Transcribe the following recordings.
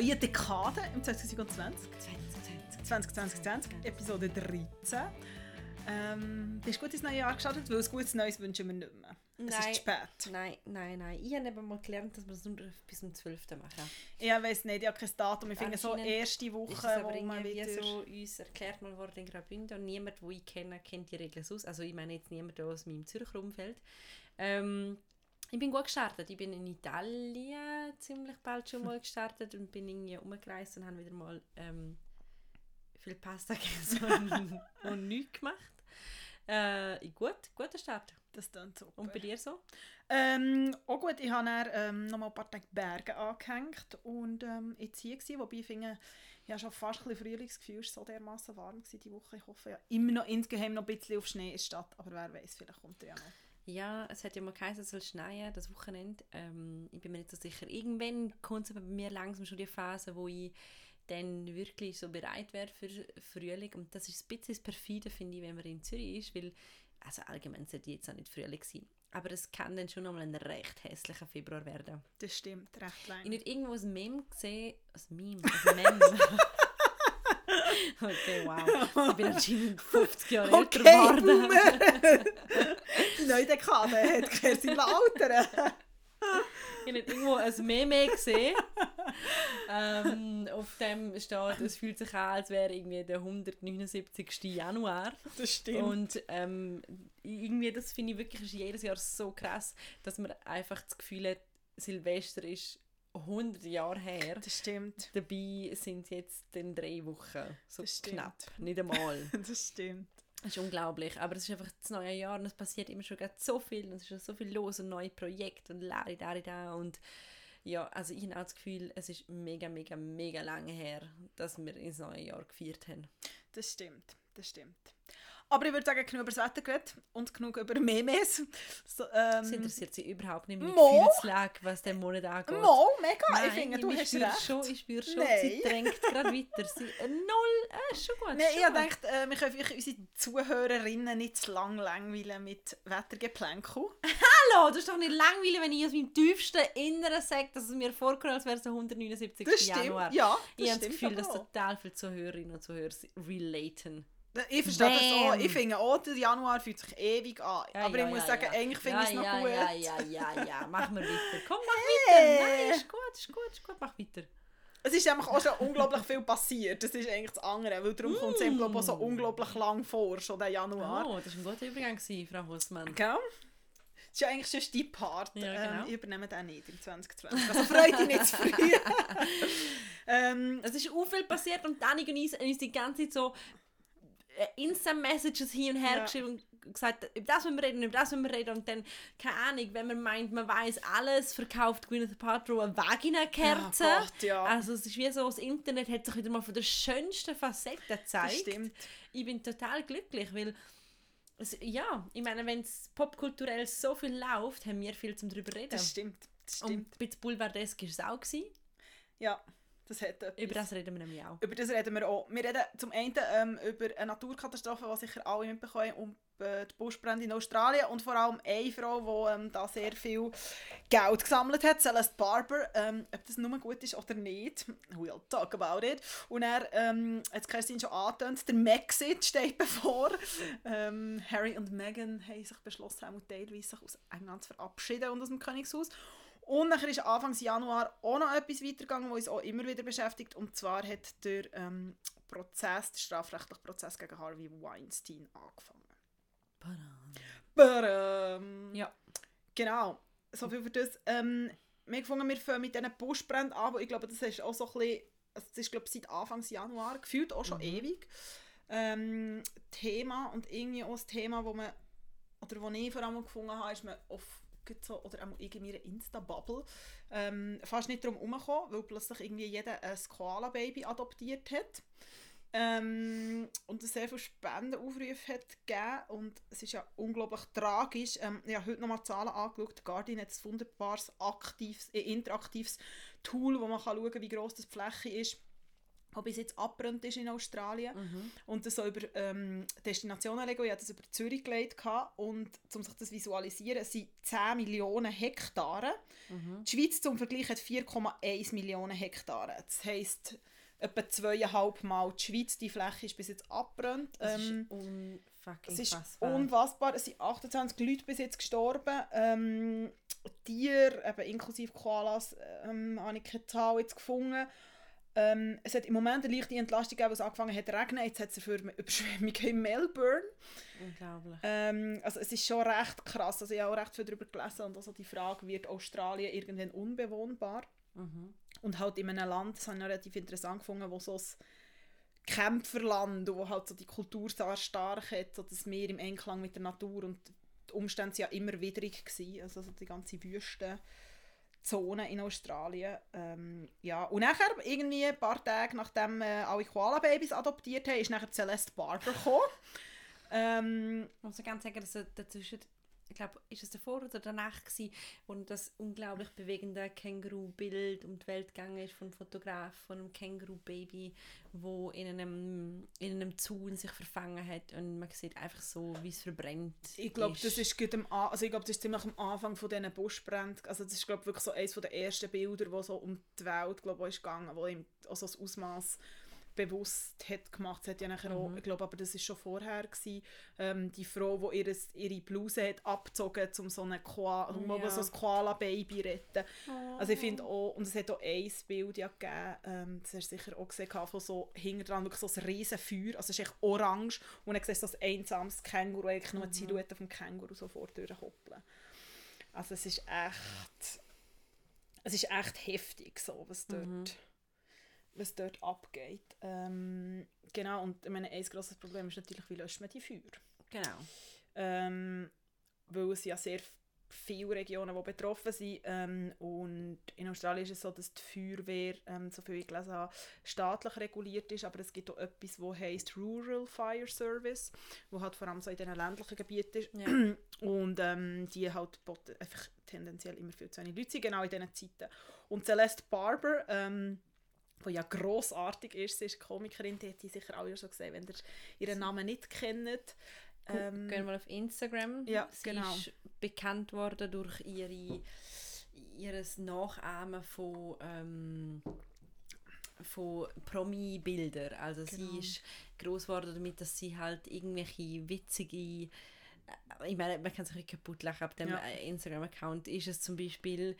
neuen Dekade im 2020. 2020, 2020, Episode 13. Ähm, bist du gut ins neue Jahr gestartet? Weil ein gutes Neues wünschen wir nicht mehr. Es Nein. ist zu spät. Nein, nein, nein. Ich habe eben mal gelernt, dass wir es nur bis zum 12. machen. Ich weiß nicht, ich habe kein Datum. Ich finde so erste Ist Woche, es aber wo man wieder... so uns erklärt mal worden in Graubünden und niemand, den ich kenne, kennt die Regeln aus. Also ich meine jetzt niemand aus meinem Zürcher Umfeld. Ähm, ich bin gut gestartet. Ich bin in Italien ziemlich bald schon mal gestartet und bin irgendwie umgereist und habe wieder mal ähm, viel Pasta gegessen und, nichts gemacht. Äh, gut, guter Start. Das klingt super. Und bei dir so? Ähm, auch gut, ich habe dann ähm, noch mal ein paar Tage Berge angehängt und ähm, jetzt hier gewesen, wobei ich finde, ich habe schon fast ein bisschen Frühlingsgefühl, es war so dermaßen warm gewesen die Woche. Ich hoffe ja immer noch insgeheim noch ein bisschen auf Schnee in der Stadt, aber wer weiß, vielleicht kommt er ja noch. Ja, es hat ja mal geheißen, es soll schneien, das Wochenende. Ähm, ich bin mir nicht so sicher. Irgendwann kommt es aber bei mir langsam schon die Phase, wo ich dann wirklich so bereit wäre für Frühling. Und das ist ein bisschen das perfide, finde ich, wenn man in Zürich ist, weil, also allgemein sollte jetzt auch nicht Frühling sein. Aber es kann dann schon nochmal ein recht hässlicher Februar werden. Das stimmt, recht Ich lang. habe nicht irgendwo ein Meme gesehen, ein Meme, ein Meme. okay, wow. Ich bin anscheinend 50 Jahre älter Okay, geworden. Boomer! die neue Dekade hat Kerstin Lauter. Ich habe nicht irgendwo ein Meme gesehen. ähm, auf dem steht, es fühlt sich an, als wäre irgendwie der 179. Januar. Das stimmt. Und ähm, irgendwie, das finde ich wirklich jedes Jahr so krass, dass man einfach das Gefühl hat, Silvester ist 100 Jahre her. das stimmt. Dabei sind es jetzt dann drei Wochen. So Das stimmt. knapp, nicht einmal. Das stimmt. Das ist unglaublich, aber es ist einfach das neue Jahr und es passiert immer schon gerade so viel und es ist schon so viel los und neue Projekte und lari dari da und ja, also ich habe auch das Gefühl, es ist mega, mega, mega lange her, dass wir ins neue Jahr gefeiert haben. Das stimmt. Das stimmt. Aber ich würde sagen, genug über das Wetter geredet und genug über Memes. So, Das ähm, interessiert sie überhaupt nicht Mo? Gefühlslage, was den Monat angeht. Mo, mega. Nein, ich finde, du ich hast recht. schon, ich spüre schon, Nein. sie drängt gerade weiter. Sie, äh, null, äh, ist schon gut. Nein, ich schon gut. gedacht, äh, wir können unsere Zuhörerinnen nicht zu lang langweilen mit Wettergeplänkel. Hallo, das ist doch nicht langweilig, wenn ich aus meinem tiefsten Inneren sage, dass es mir vorkommt, als wäre es der 179. Das stimmt, Januar. ja. Das Ich habe das stimmt Gefühl, dass total viele Zuhörerinnen und Zuhörer relaten. Ich verstehe das auch. Bam. Ich finde auch, der Januar fühlt sich ewig an. Ja, aber ja, ich muss ja, sagen, eigentlich finde ich es noch gut. Ja, ja, ja, ja, mach wir weiter. Komm, mach Hey. weiter. Nein, ist gut, ist gut, ist gut, mach weiter. Es ist nämlich auch schon unglaublich viel passiert. Das ist eigentlich das andere. Weil darum kommt es eben, ich, auch so unglaublich lang vor, schon der Januar. Oh, das war ein guter Übergang, gewesen, Frau Hussmann. Gell? Das ist ja eigentlich schon dein Part. Ja, ähm, genau. ich übernehme den nicht im 2020. Also freut dich nicht zu früh. ähm, Es ist auch viel passiert und ich haben uns die ganze Zeit so Insta-Messages hin und her Ja. geschrieben und gesagt, über das müssen wir reden, über das müssen wir reden und dann, keine Ahnung, wenn man meint, man weiß alles, verkauft Gwyneth Paltrow eine Vagina-Kerze. Ja, Gott, ja. Also es ist wie so, das Internet hat sich wieder mal von der schönsten Facette das gezeigt. stimmt. Ich bin total glücklich, weil es, ja, ich meine, wenn es popkulturell so viel läuft, haben wir viel zum drüber reden. Das stimmt. Das stimmt. und bisschen Boulevardesk war es auch. Gewesen. Ja, das hat etwas. Über das reden wir nämlich auch. Über das reden wir auch. Wir reden zum einen ähm, über eine Naturkatastrophe, die sicher alle mitbekommen und äh, die Buschbrände in Australien und vor allem eine Frau, die ähm, da sehr viel Geld gesammelt hat, Celeste Barber. Ähm, ob das nur gut ist oder nicht, we'll talk about it. Und er, ähm, jetzt Kerstin schon angetönt, der Maxit steht bevor. Ähm, Harry und Meghan haben sich beschlossen, auch teilweise sich aus England zu verabschieden und aus dem Königshaus. Und nachher ist Anfang Januar auch noch etwas weitergegangen, was uns auch immer wieder beschäftigt. Und zwar hat der ähm, Prozess, der strafrechtliche Prozess gegen Harvey Weinstein angefangen. Badam. Ja. Genau, so viel für das. Ähm, wir fangen mit diesen Buschbränden an, aber ich glaube, das ist auch so ein bisschen, also das ist glaube ich, seit Anfang Januar, gefühlt auch schon Mhm. ewig, ähm, Thema und irgendwie auch das Thema, wo man, oder wo ich vor allem gefunden habe, ist man auf so, oder in meiner Insta-Bubble ähm, fast nicht darum herumgekommen, weil plötzlich irgendwie jeder ein Koala-Baby adoptiert hat. Ähm, und es sehr viele Spendenaufrufe hat gegeben und es ist ja unglaublich tragisch. Ähm, ich habe heute nochmal die Zahlen angeschaut. Der Guardian hat ein wunderbares, aktives, äh, interaktives Tool, wo man kann schauen kann, wie gross die Fläche ist. Der bis jetzt abbrennt ist in Australien. Mhm. Und das so über ähm, Destinationen legen. Ich hatte das über Zürich gelegt. Und um sich das zu visualisieren, sind 10 Millionen Hektare. Mhm. Die Schweiz zum Vergleich hat 4,1 Millionen Hektare. Das heisst, etwa zweieinhalb Mal die Schweiz, die Fläche ist bis jetzt abbrennt. Das Ähm, es ist fassbar. unfassbar. Es sind 28 Leute bis jetzt gestorben. Ähm, Tiere, eben inklusive Koalas, ähm, habe ich keine Zahl jetzt gefunden. Ähm, es hat im Moment eine leichte Entlastung gegeben, als es angefangen hat zu regnen. Jetzt hat es für Überschwemmungen in Melbourne. Unglaublich. Ähm, also es ist schon recht krass. Also ich habe auch recht viel darüber gelesen und also die Frage, wird Australien irgendwann unbewohnbar? Mhm. Und halt in einem Land, das habe ich noch relativ interessant gefunden, wo so ein Kämpferland, wo halt so die Kultur sehr stark hat, so das Meer im Einklang mit der Natur und die Umstände waren ja immer widrig gewesen, also so die ganze Wüstenzone in Australien. Ähm, ja. Und nachher, irgendwie ein paar Tage nachdem äh, alle Koala-Babys adoptiert haben, ist nachher Celeste Barber gekommen. ähm, Ich muss ganz sagen, dass dazwischen, ich glaube, ist es davor oder danach gewesen, wo das unglaublich bewegende Känguru-Bild um die Welt gegangen ist von einem Fotograf von einem Känguru-Baby, wo in einem, in einem Zaun sich verfangen hat und man sieht einfach so, wie es verbrennt Ich glaube, das ist gut am, also ich glaube, das ist ziemlich am Anfang von diesen Buschbränden. Also das ist glaube wirklich so eines der ersten Bilder, wo so um die Welt glaube ich, ist gegangen, wo ihm also das Ausmaß bewusst hat gemacht. Es hat ja nachher auch, ich glaube, aber das ist schon vorher gewesen, ähm, die Frau, die ihre, ihre Bluse hat abgezogen, um so ein Koala, um Ja. so ein Koala-Baby zu retten. Also ich Oh. finde auch, und es hat auch ein Bild ja gegeben, ähm, das hast du sicher auch gesehen, von so hinten dran wirklich so ein riesen Feuer, also es ist echt orange und dann siehst du so ein einsames Känguru, eigentlich nur eine Silhouette vom Känguru sofort durchhoppeln. Also es ist echt, es ist echt heftig so, was dort, was dort abgeht. Ähm, genau, und ich meine, ein grosses Problem ist natürlich, wie löscht man die Feuer? Genau. ähm, weil es ja sehr viele Regionen, die betroffen sind. Ähm, und in Australien ist es so, dass die Feuerwehr, ähm, so viel ich gelesen habe, staatlich reguliert ist, aber es gibt auch etwas, das heisst Rural Fire Service, wo halt vor allem so in diesen ländlichen Gebieten ist. Ja. Und ähm, die halt einfach tendenziell immer viel zu wenig Leute sind, genau in diesen Zeiten. Und Celeste Barber, ähm, die ja grossartig ist, sie ist Komikerin, die hat die sicher alle schon gesehen, wenn ihr ihren Namen nicht kennt. Ähm, Gehen wir auf Instagram. ja, Sie genau. ist bekannt worden durch ihre, ihres Nachahmen von, ähm, von Promi-Bildern. Also Genau. sie ist groß geworden damit, dass sie halt irgendwelche witzige äh, ich meine, man kann sich nicht kaputt lachen. Ab dem Ja. Instagram-Account ist es zum Beispiel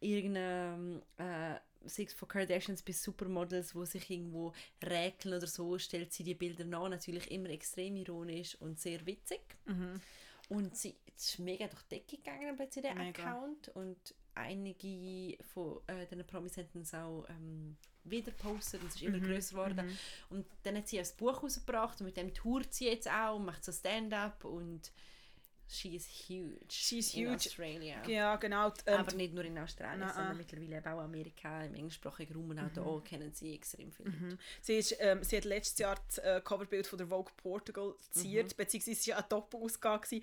irgendeine äh, sei es von Kardashians bis Supermodels, wo sich irgendwo räkeln oder so, stellt sie die Bilder nach. Natürlich immer extrem ironisch und sehr witzig. Mhm. Und sie ist mega durch die Decke gegangen bei diesem. Account. Und einige von äh, diesen Promis haben es auch ähm, wieder gepostet und es ist immer Mhm, größer geworden. mhm. Und dann hat sie ein Buch rausgebracht und mit dem tourt sie jetzt auch und macht so Stand-up und she is huge She's in huge. Australia. Ja, genau. Ähm, Aber nicht nur in Australien, Nein, sondern äh. mittlerweile eben auch Amerika, im englischsprachigen Raum und auch da kennen sie extrem viele. Mhm. Sie, ist, ähm, sie hat letztes Jahr das äh, Coverbild von der Vogue Portugal ziert, beziehungsweise es war ja eine Doppelausgabe, die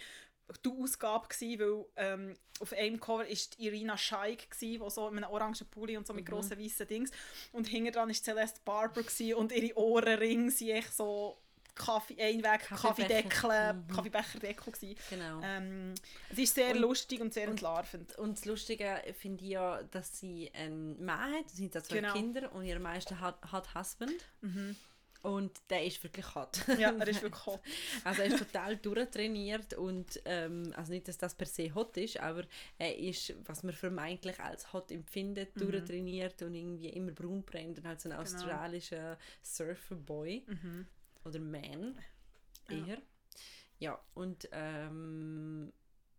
Ausgabe, gewesen, weil ähm, auf einem Cover ist die Irina Scheik, die so in einem orangen Pulli und so mit grossen weißen Dings und hinten dran war Celeste Barber und ihre Ohrenringe sind echt so Kaffee, Einweg. Kaffeedeckel, Mhm. Kaffeebecherdeckel gewesen. Genau. Ähm, es ist sehr Und- lustig und sehr entlarvend. Und das Lustige finde ich ja, dass sie einen Mann hat, sie sind da zwei Genau. Kinder und ihr meisten hat, hat Husband. Und der ist wirklich hot. Ja, er ist wirklich hot. Also er ist total durchtrainiert und ähm, also nicht, dass das per se hot ist, aber er ist, was man vermeintlich als hot empfindet, Mhm. durchtrainiert und irgendwie immer braunbrennt und halt so ein Genau. australischer Surferboy Mhm. Oder Man Ja. eher. Ja, und ähm,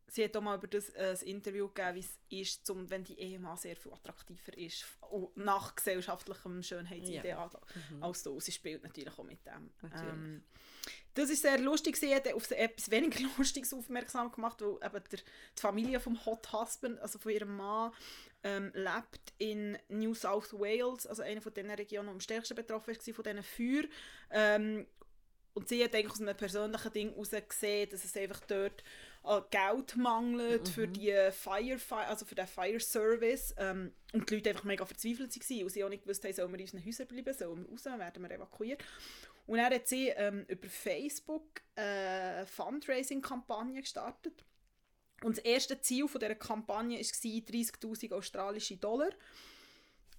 Sie hat auch mal über das äh, ein Interview gegeben, wie es ist, zum, wenn die Ehemann sehr viel attraktiver ist und nach gesellschaftlichem Schönheitsideal als du. Sie spielt natürlich auch mit dem. Ähm, das ist sehr lustig. Sie hat auf etwas weniger Lustiges aufmerksam gemacht, weil eben der, die Familie vom Hot Husband, also von ihrem Mann, ähm, lebt in New South Wales, also einer von den Regionen, die am stärksten betroffen war von diesen Feuer. Ähm, und sie hat eigentlich aus einem persönlichen Ding heraus gesehen, dass es einfach dort an Geld mangelt für die Fire, also für den Fire Service ähm, und die Leute einfach mega verzweifelt waren und sie auch nicht gewusst haben, sollen wir in unseren Häusern bleiben, sollen wir raus, werden wir evakuiert. Und er hat sie ähm, über Facebook eine Fundraising-Kampagne gestartet. Und das erste Ziel von dieser Kampagne war 30'000 australische Dollar.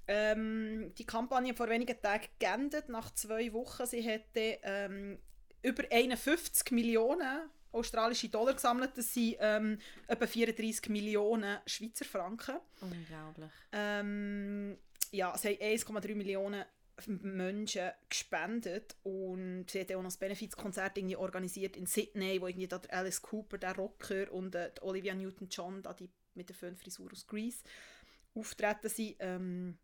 Ähm, die Kampagne vor wenigen Tagen geendet, nach zwei Wochen. Sie hätte ähm, über 51 Millionen australische Dollar gesammelt. Das sind ähm, etwa 34 Millionen Schweizer Franken. Unglaublich. Ähm, ja, sie haben 1,3 Millionen Menschen gespendet und sie hat auch noch ein Benefizkonzert organisiert in Sydney, wo irgendwie der Alice Cooper, der Rocker und äh, die Olivia Newton-John, die mit der Föhnfrisur aus Grease, auftreten sind. Ähm,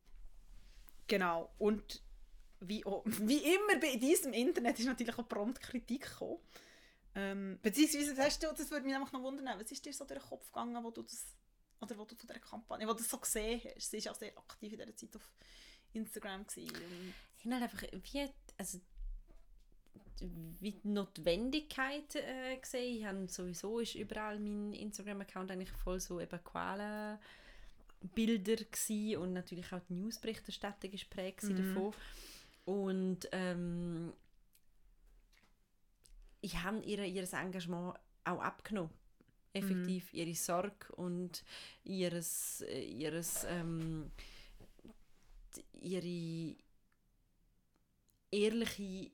genau. Und wie, auch, wie immer bei diesem Internet ist natürlich auch prompt Kritik gekommen. Ähm, beziehungsweise hast du, das würde mich einfach noch wundern, was ist dir so durch den Kopf gegangen, wo du das, oder wo du zu dieser Kampagne, wo du das so gesehen hast? Sie ist auch sehr aktiv in dieser Zeit auf Instagram gewesen. Ich habe halt einfach wie, also wie die Notwendigkeit äh, gesehen. Ich habe sowieso ist überall mein Instagram-Account eigentlich voll so eben Koala Bilder gsi und natürlich auch die Newsberichterstattung ist prägt mhm. davon. Und ähm, ich habe ihr, ihr Engagement auch abgenommen. Effektiv mhm. ihre Sorge und ihres, äh, ihres ähm, ihre ehrliche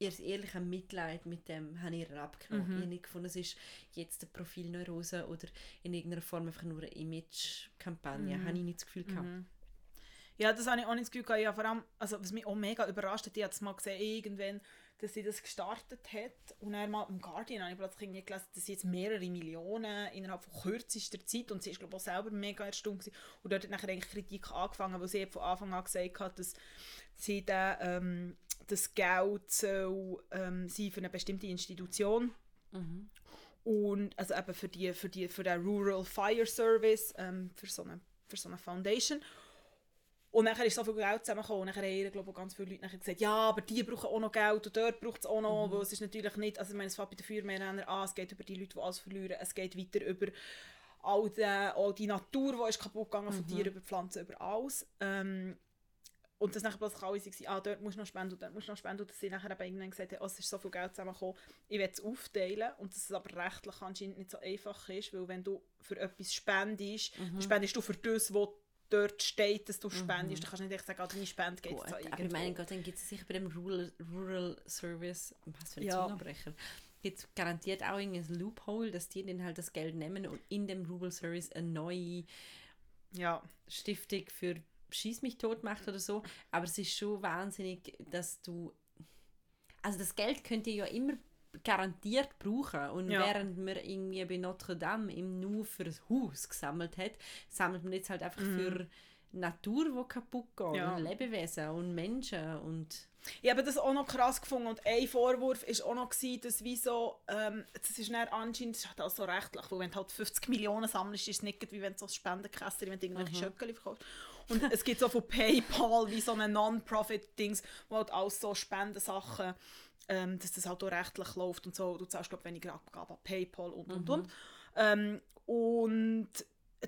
ihr ehrliches Mitleid mit dem habe ich abgenommen. Mhm. Ich habe nicht gefunden, es ist jetzt eine Profilneurose oder in irgendeiner Form einfach nur eine Image-Kampagne. Mhm. Habe ich nicht das Gefühl gehabt. Mhm. Ja, das habe ich auch nicht das Gefühl gehabt. Ja, vor allem, also, was mich auch mega überrascht hat, ich habe es mal gesehen, irgendwann dass sie das gestartet hat und dann mal im Guardian habe ich plötzlich gelesen, dass sie jetzt mehrere Millionen innerhalb von kürzester Zeit und sie ist glaube ich auch selber mega erstaunt gewesen. und dort hat nachher eigentlich Kritik angefangen, weil sie von Anfang an gesagt hat, dass sie dann, ähm, das Geld soll, ähm, sein für eine bestimmte Institution mhm. und also eben für die für die für den Rural Fire Service ähm, für so eine für so eine Foundation und dann ist so viel Geld zusammengekommen. Und dann haben glaube ich, ganz viele Leute gesagt, ja, aber die brauchen auch noch Geld und dort braucht es auch noch. Mhm. Weil es ist natürlich nicht, also ich meine, es fängt bei den Feuerwehrmännern an, es geht über die Leute, die alles verlieren. Es geht weiter über all die, all die Natur, die ist kaputt gegangen, von mhm. Tieren, über Pflanzen, über alles. Ähm, und dass nachher plötzlich alle waren, ah, dort musst du noch spenden und dort musst du noch spenden. Und dass sie nachher eben irgendwann gesagt haben, oh, es ist so viel Geld zusammengekommen, ich will es aufteilen. Und dass es aber rechtlich anscheinend nicht so einfach ist, weil wenn du für etwas spendest, mhm. spendest du für das, was dort steht, dass du spendest. Mhm. Du kannst nicht echt sagen, ah, deine Spende geht jetzt Aber ich meine, Gott, dann gibt es sicher bei dem Rural, Rural Service, was für ein ja. Zungenbrecher, gibt es garantiert auch ein Loophole, dass die dann halt das Geld nehmen und in dem Rural Service eine neue ja. Stiftung für Schieß mich tot macht oder so. Aber es ist schon wahnsinnig, dass du also das Geld könnt ihr ja immer garantiert brauchen. Und ja. während man irgendwie bei Notre Dame im nur für das Haus gesammelt hat, sammelt man jetzt halt einfach mhm. für Natur, die kaputt geht, ja. und Lebewesen und Menschen und ich habe das auch noch krass gefunden und ein Vorwurf war auch noch, gewesen, dass wieso, ähm, das ist dann anscheinend, das ist halt auch so rechtlich, weil wenn du halt 50 Millionen sammelst, ist es nicht wie wenn du so Spendenkäster, wenn du irgendwelche mhm. Schöckchen verkaufst. Und es gibt so von PayPal wie so eine Non-Profit-Dings, wo halt auch so Spendensachen ähm, dass das halt auch rechtlich läuft und so. Du zahlst, glaube weniger Abgaben an PayPal und, und, mhm. und. Ähm, und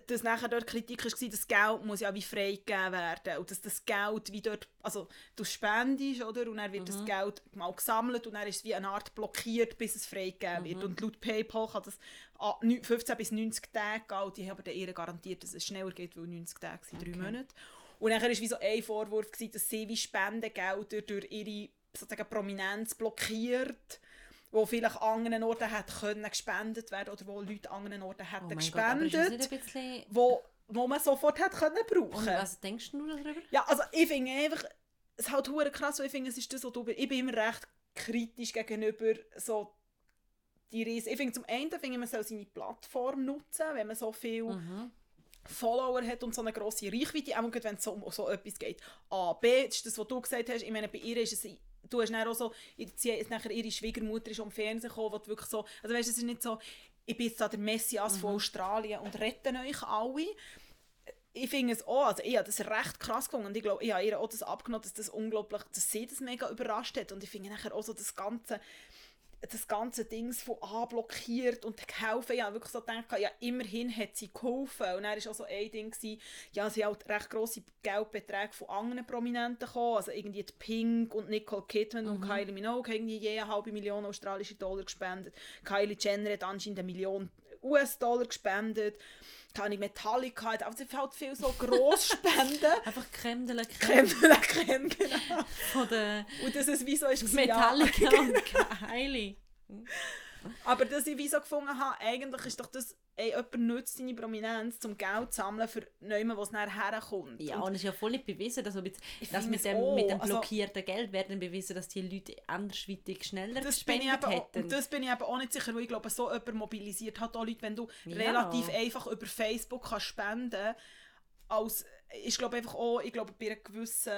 dass nachher dort Kritik war, das Geld muss ja wie freigegeben werden und dass das Geld wie dort, also du spendest, oder, und dann wird mhm. das Geld mal gesammelt und dann ist es wie eine Art blockiert, bis es freigegeben wird. Mhm. Und laut PayPal kann das 15 bis 90 Tage gehen und die haben aber ihr garantiert, dass es schneller geht, weil 90 Tage sind okay. drei Monate. Und dann war wie so ein Vorwurf, gewesen, dass sie wie Spendengelder durch ihre sozusagen Prominenz blockiert, wo vielleicht an anderen Orten hätte können gespendet werden oder wo Leute an anderen Orten hätten oh gespendet, Gott, bisschen... wo, wo man sofort hätte können brauchen. Und was denkst du darüber? Ja, also ich finde einfach, es ist halt hure krass, ich finde, es ist das, was du, ich bin immer recht kritisch gegenüber so die Riesen. Ich finde zum einen, finde man soll seine Plattform nutzen, wenn man so viel mhm. Follower hat und so eine grosse Reichweite, auch wenn es so um so etwas geht. A, B, das ist das, was du gesagt hast, ich meine, bei ihr ist es du hast dann auch so, sie, nachher ihre Schwiegermutter ist am Fernsehen gekommen, wo wirklich so, also weißt, es ist nicht so, ich bin jetzt da der Messias mhm. von Australien und rette euch alle. Ich finde es auch, also ich habe das recht krass gefunden und ich glaube, ich habe ihr auch das abgenommen, dass das unglaublich, dass sie das mega überrascht hat und ich finde nachher auch so das Ganze, das ganze Ding von anblockiert und geholfen. Ich habe wirklich so gedacht, ja, immerhin hat sie geholfen. Und dann war auch so ein Ding, gewesen, ja, sie hat recht grosse Geldbeträge von anderen Prominenten gekommen, also irgendwie die Pink und Nicole Kidman mhm. und Kylie Minogue haben irgendwie je eine halbe Million australische Dollar gespendet. Kylie Jenner hat anscheinend eine Million US-Dollar gespendet keine Metallica, hat also halt viel so Grossspenden. Einfach Creme de la Creme. Creme de la Creme, genau. Von der und das ist wie so ist Metallica ja. und Kylie. Aber dass ich wie so gefunden habe, eigentlich ist doch das, ey, jemand nutzt seine Prominenz, um Geld zu sammeln für jemanden, wo es nachher herkommt. Ja, und, und es ist ja voll nicht bewiesen, dass, jetzt, dass mit, dem, mit dem also blockierten also, Geld werden bewiesen, dass die Leute andersweitig schneller das gespendet bin hätten. Und das bin ich eben auch nicht sicher, weil ich glaube, so jemand mobilisiert hat auch Leute, wenn du ja. relativ einfach über Facebook kannst spenden kannst, ich glaube einfach auch, ich glaube, bei einer gewissen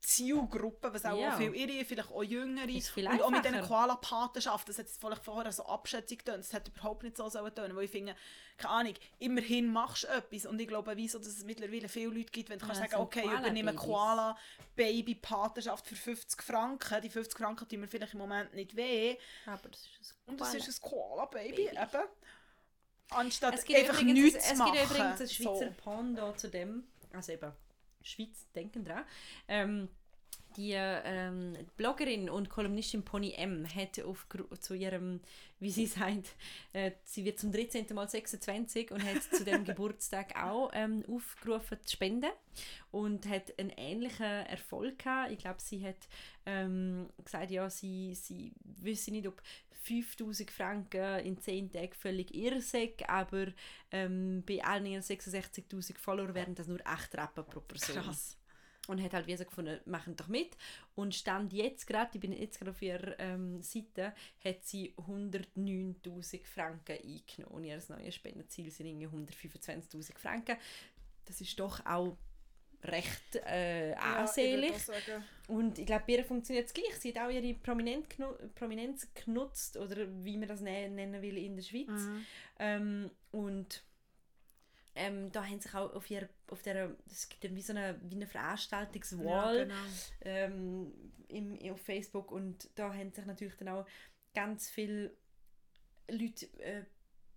Zielgruppe, was auch, ja. viel ihre, vielleicht auch jüngere. Und auch mit diesen Koala-Patenschaften, das hat vielleicht vorher so abschätzig getan, das hat überhaupt nicht so sollen tun, weil ich finde, keine Ahnung, immerhin machst du etwas und ich glaube, wieso, dass es mittlerweile viele Leute gibt, wenn du ja, kannst sagen, okay, ich übernehme Koala-Baby-Patenschaft für 50 Franken, die 50 Franken tun mir vielleicht im Moment nicht weh. Aber das ist ein Und das ist ein Koala-Baby, eben. Anstatt es gibt einfach übrigens, nichts es, zu machen. Es gibt übrigens ein Schweizer so. Pando zu dem, also eben Schweiz, denken dran. Ähm, die ähm, Bloggerin und Kolumnistin Pony M hat auf, zu ihrem, wie sie sagt, äh, sie wird zum 13. Mal 26 und hat zu dem Geburtstag auch ähm, aufgerufen zu spenden und hat einen ähnlichen Erfolg gehabt. Ich glaube, sie hat ähm, gesagt, ja, sie, sie wisse nicht, ob 5000 Franken in 10 Tagen völlig irrsig, aber ähm, bei allen ihren 66.000 Follower wären das nur 8 Rappen pro Person. Krass. Und hat halt wie so gefunden, machen doch mit. Und stand jetzt gerade, ich bin jetzt gerade auf ihrer ähm, Seite, hat sie 109.000 Franken eingenommen. Und ihr neues Spendenziel sind 125.000 Franken. Das ist doch auch recht äh, ansehnlich. Ja, ich und ich glaube, bei ihr funktioniert es gleich. Sie hat auch ihre Prominent genu Prominenz genutzt, oder wie man das nennen will in der Schweiz. Mhm. Ähm, und ähm, da haben sich auch auf ihrer, auf der, es gibt wie so eine, wie eine Veranstaltungswall ja, genau. ähm, im, auf Facebook. Und da haben sich natürlich dann auch ganz viele Leute äh,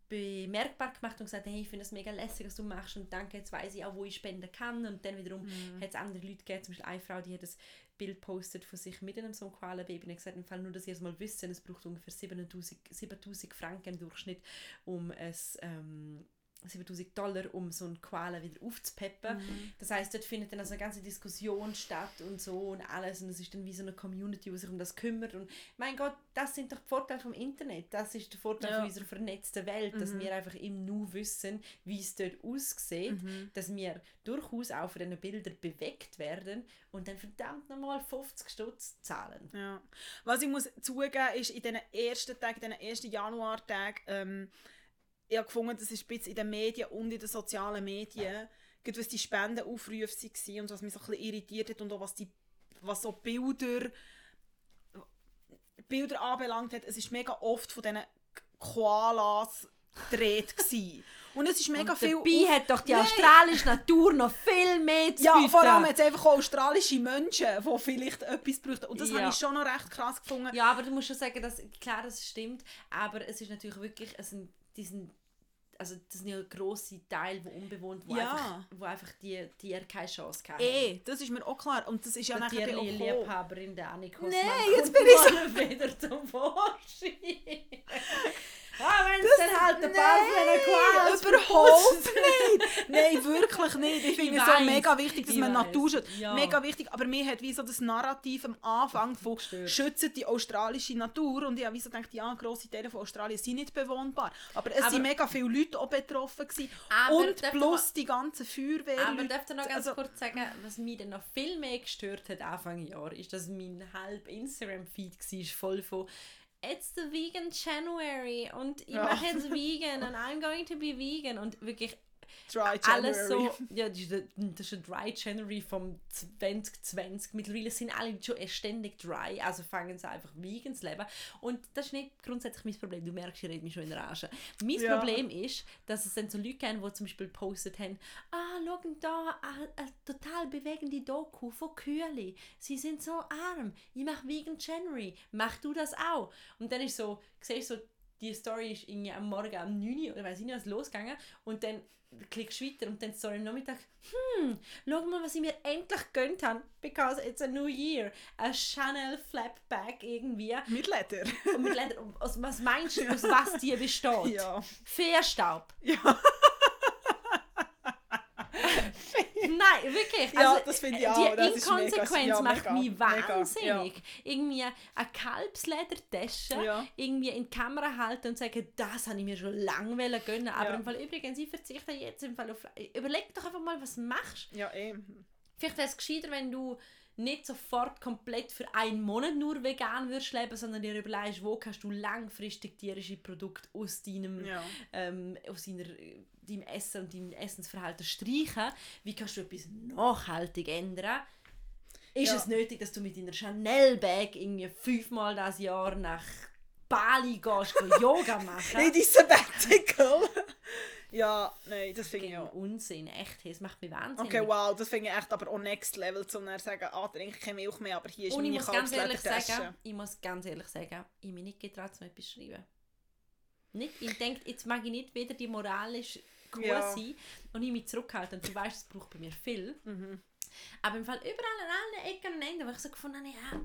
bemerkbar gemacht und gesagt, hey, ich finde es mega lässig, was du machst. Und danke, jetzt weiß ich auch, wo ich spenden kann. Und dann wiederum Mhm. hat es andere Leute gegeben, zum Beispiel eine Frau, die hat das Bild postet von sich mit einem so einem Koala-Baby und hat gesagt, im Fall nur, dass ihr es mal wisst, es braucht ungefähr 7000, 7000 Franken im Durchschnitt, um es ähm, 7000 Dollar, um so einen Koala wieder aufzupeppen. Mhm. Das heißt, dort findet dann also eine ganze Diskussion statt und so und alles und es ist dann wie so eine Community, die sich um das kümmert und mein Gott, das sind doch die Vorteile vom Internet, das ist der Vorteil Ja. von unserer vernetzten Welt, dass Mhm. wir einfach im Nu wissen, wie es dort aussieht, Mhm. dass wir durchaus auch von diesen Bildern bewegt werden und dann verdammt nochmal 50 Stutz zahlen. Ja. Was ich muss zugeben, ist in diesen ersten Tagen, in diesen ersten Januartagen, ähm, ich habe gefunden, das ist ein bisschen in den Medien und in den sozialen Medien, gerade was die Spendenaufrufe waren und was mich so ein bisschen irritiert hat und auch was, die, was so Bilder, Bilder anbelangt hat, es ist mega oft von diesen Koalas gedreht. Und es ist mega und viel... dabei hat doch die Nein. australische Natur noch viel mehr zu Ja, bieten. vor allem jetzt einfach australische Menschen, die vielleicht etwas bräuchten. Und das Ja. habe ich schon noch recht krass gefunden. Ja, aber du musst schon sagen, dass, klar, das stimmt, aber es ist natürlich wirklich, es sind, die sind, also das sind ja grosse Teile, die unbewohnt, wo, Ja. einfach, wo einfach die Tiere keine Chance haben. Eh, das ist mir auch klar. Und das ist ja nachher auch gekommen. Tierliebhaberin der Annik Hossmann Nein, jetzt bin ich mal wieder zum Vorschein. ah, wenn es dann halt ein paar Koalas überhaupt nicht. Nein, wirklich nicht. Ich finde es so mega wichtig, dass ich man Natur schützt. ja. Mega wichtig. Aber mir hat wie so das Narrativ am Anfang von schützen die australische Natur. Und ich habe wie so gedacht, ja, grosse Teile von Australien sind nicht bewohnbar. Aber es Aber- sind mega viele Leute auch betroffen. Gewesen. Und plus die ganzen Feuerwehr. Aber darf ich noch ganz also, kurz sagen, was mich dann noch viel mehr gestört hat Anfang Jahr, ist, dass mein halb Instagram-Feed war voll von It's the vegan January und ich Ja. mache jetzt vegan and I'm going to be vegan und wirklich Dry alles January. so, ja, das ist der, das ist der Dry January vom 2020. Mittlerweile sind alle schon erst ständig dry, also fangen sie einfach vegan zu leben. Und das ist nicht grundsätzlich mein Problem. Du merkst, ich rede mich schon in Rage. Mein Ja. Problem ist, dass es dann so Leute gibt, die zum Beispiel gepostet haben, ah, schau da, eine, total bewegende Doku von Kühle. Sie sind so arm. Ich mache Vegan January. Mach du das auch? Und dann ist so, siehst du so, die Story ist irgendwie am Morgen um 9 Uhr oder weiß ich nicht was losgegangen und dann klickst du weiter und dann Story am Nachmittag hm, schau mal, was ich mir endlich gönnt habe, because it's a new year. Ein Chanel Flapback irgendwie. Mit Leder. Und mit Leder, was meinst du, aus was die besteht? ja. Feenstaub. Ja. Nein, wirklich. Ja, also, das finde ich die auch, mega- Inkonsequenz ja, macht mega, mich mega, wahnsinnig. Irgendwie eine Kalbsledertasche Ja. irgendwie in die Kamera halten und sagen, das habe ich mir schon lange gönnen. Aber Ja. im Fall übrigens, ich verzichte jetzt im Fall auf... Überleg doch einfach mal, was du machst. Ja, eh. Vielleicht wäre es gescheiter, wenn du nicht sofort komplett für einen Monat nur vegan würdest leben, sondern dir überlegst, wo kannst du langfristig tierische Produkte aus deinem, Ja. ähm, aus deiner, deinem Essen und deinem Essensverhalten streichen. Wie kannst du etwas nachhaltig ändern? Ist Ja. es nötig, dass du mit deiner Chanel-Bag irgendwie fünfmal das Jahr nach Bali gehst, Yoga machen? In die Sabbatical. Ja, nein, das finde ich auch. Unsinn, echt, das macht mich wahnsinnig. Okay, wow, das finde ich echt aber auch next level, um dann zu sagen, ah, trinke keine Milch mehr, aber hier ist Und ich meine muss ganz ehrlich sagen, ich muss ganz ehrlich sagen, ich mich nicht getraut, so etwas zu schreiben. Nicht, ich denke, jetzt mag ich nicht wieder die moralisch Kuh Ja. sein und ich mich zurückhalten. Und du weißt, es braucht bei mir viel. Mhm. Aber im Fall überall an allen Ecken und Enden, wo ich so gefunden habe, ja,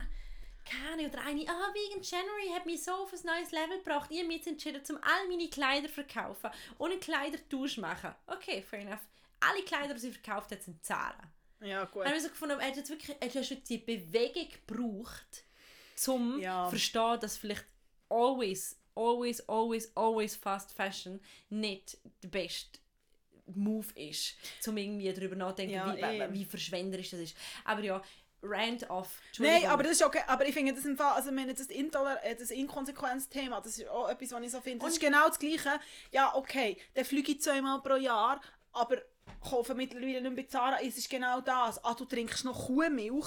keine oder eine, ah, wegen January hat mich so auf ein neues Level gebracht. Ich habe mich jetzt entschieden, um all meine Kleider zu verkaufen und einen Kleidertausch machen. Okay, fair enough. Alle Kleider, die sie verkauft hat, sind Zara. Ja, gut. Dann habe ich so gefunden, er hat jetzt wirklich er hat jetzt die Bewegung gebraucht, um Ja. zu verstehen, dass vielleicht always, always, always, always Fast Fashion nicht der beste Move ist, um irgendwie darüber nachzudenken, Ja, wie, wie, wie verschwenderisch das ist. Aber ja, Rant off. Nein, aber das ist okay. Aber ich finde das im Fall, also meine, das, Intoler äh, das Inkonsequenz-Thema, das ist auch etwas, was ich so finde. Das ist genau das Gleiche. Ja, okay, dann fliege ich zweimal pro Jahr, aber kaufe mittlerweile nicht mehr Zara, es ist genau das. Ah, du trinkst noch Kuhmilch,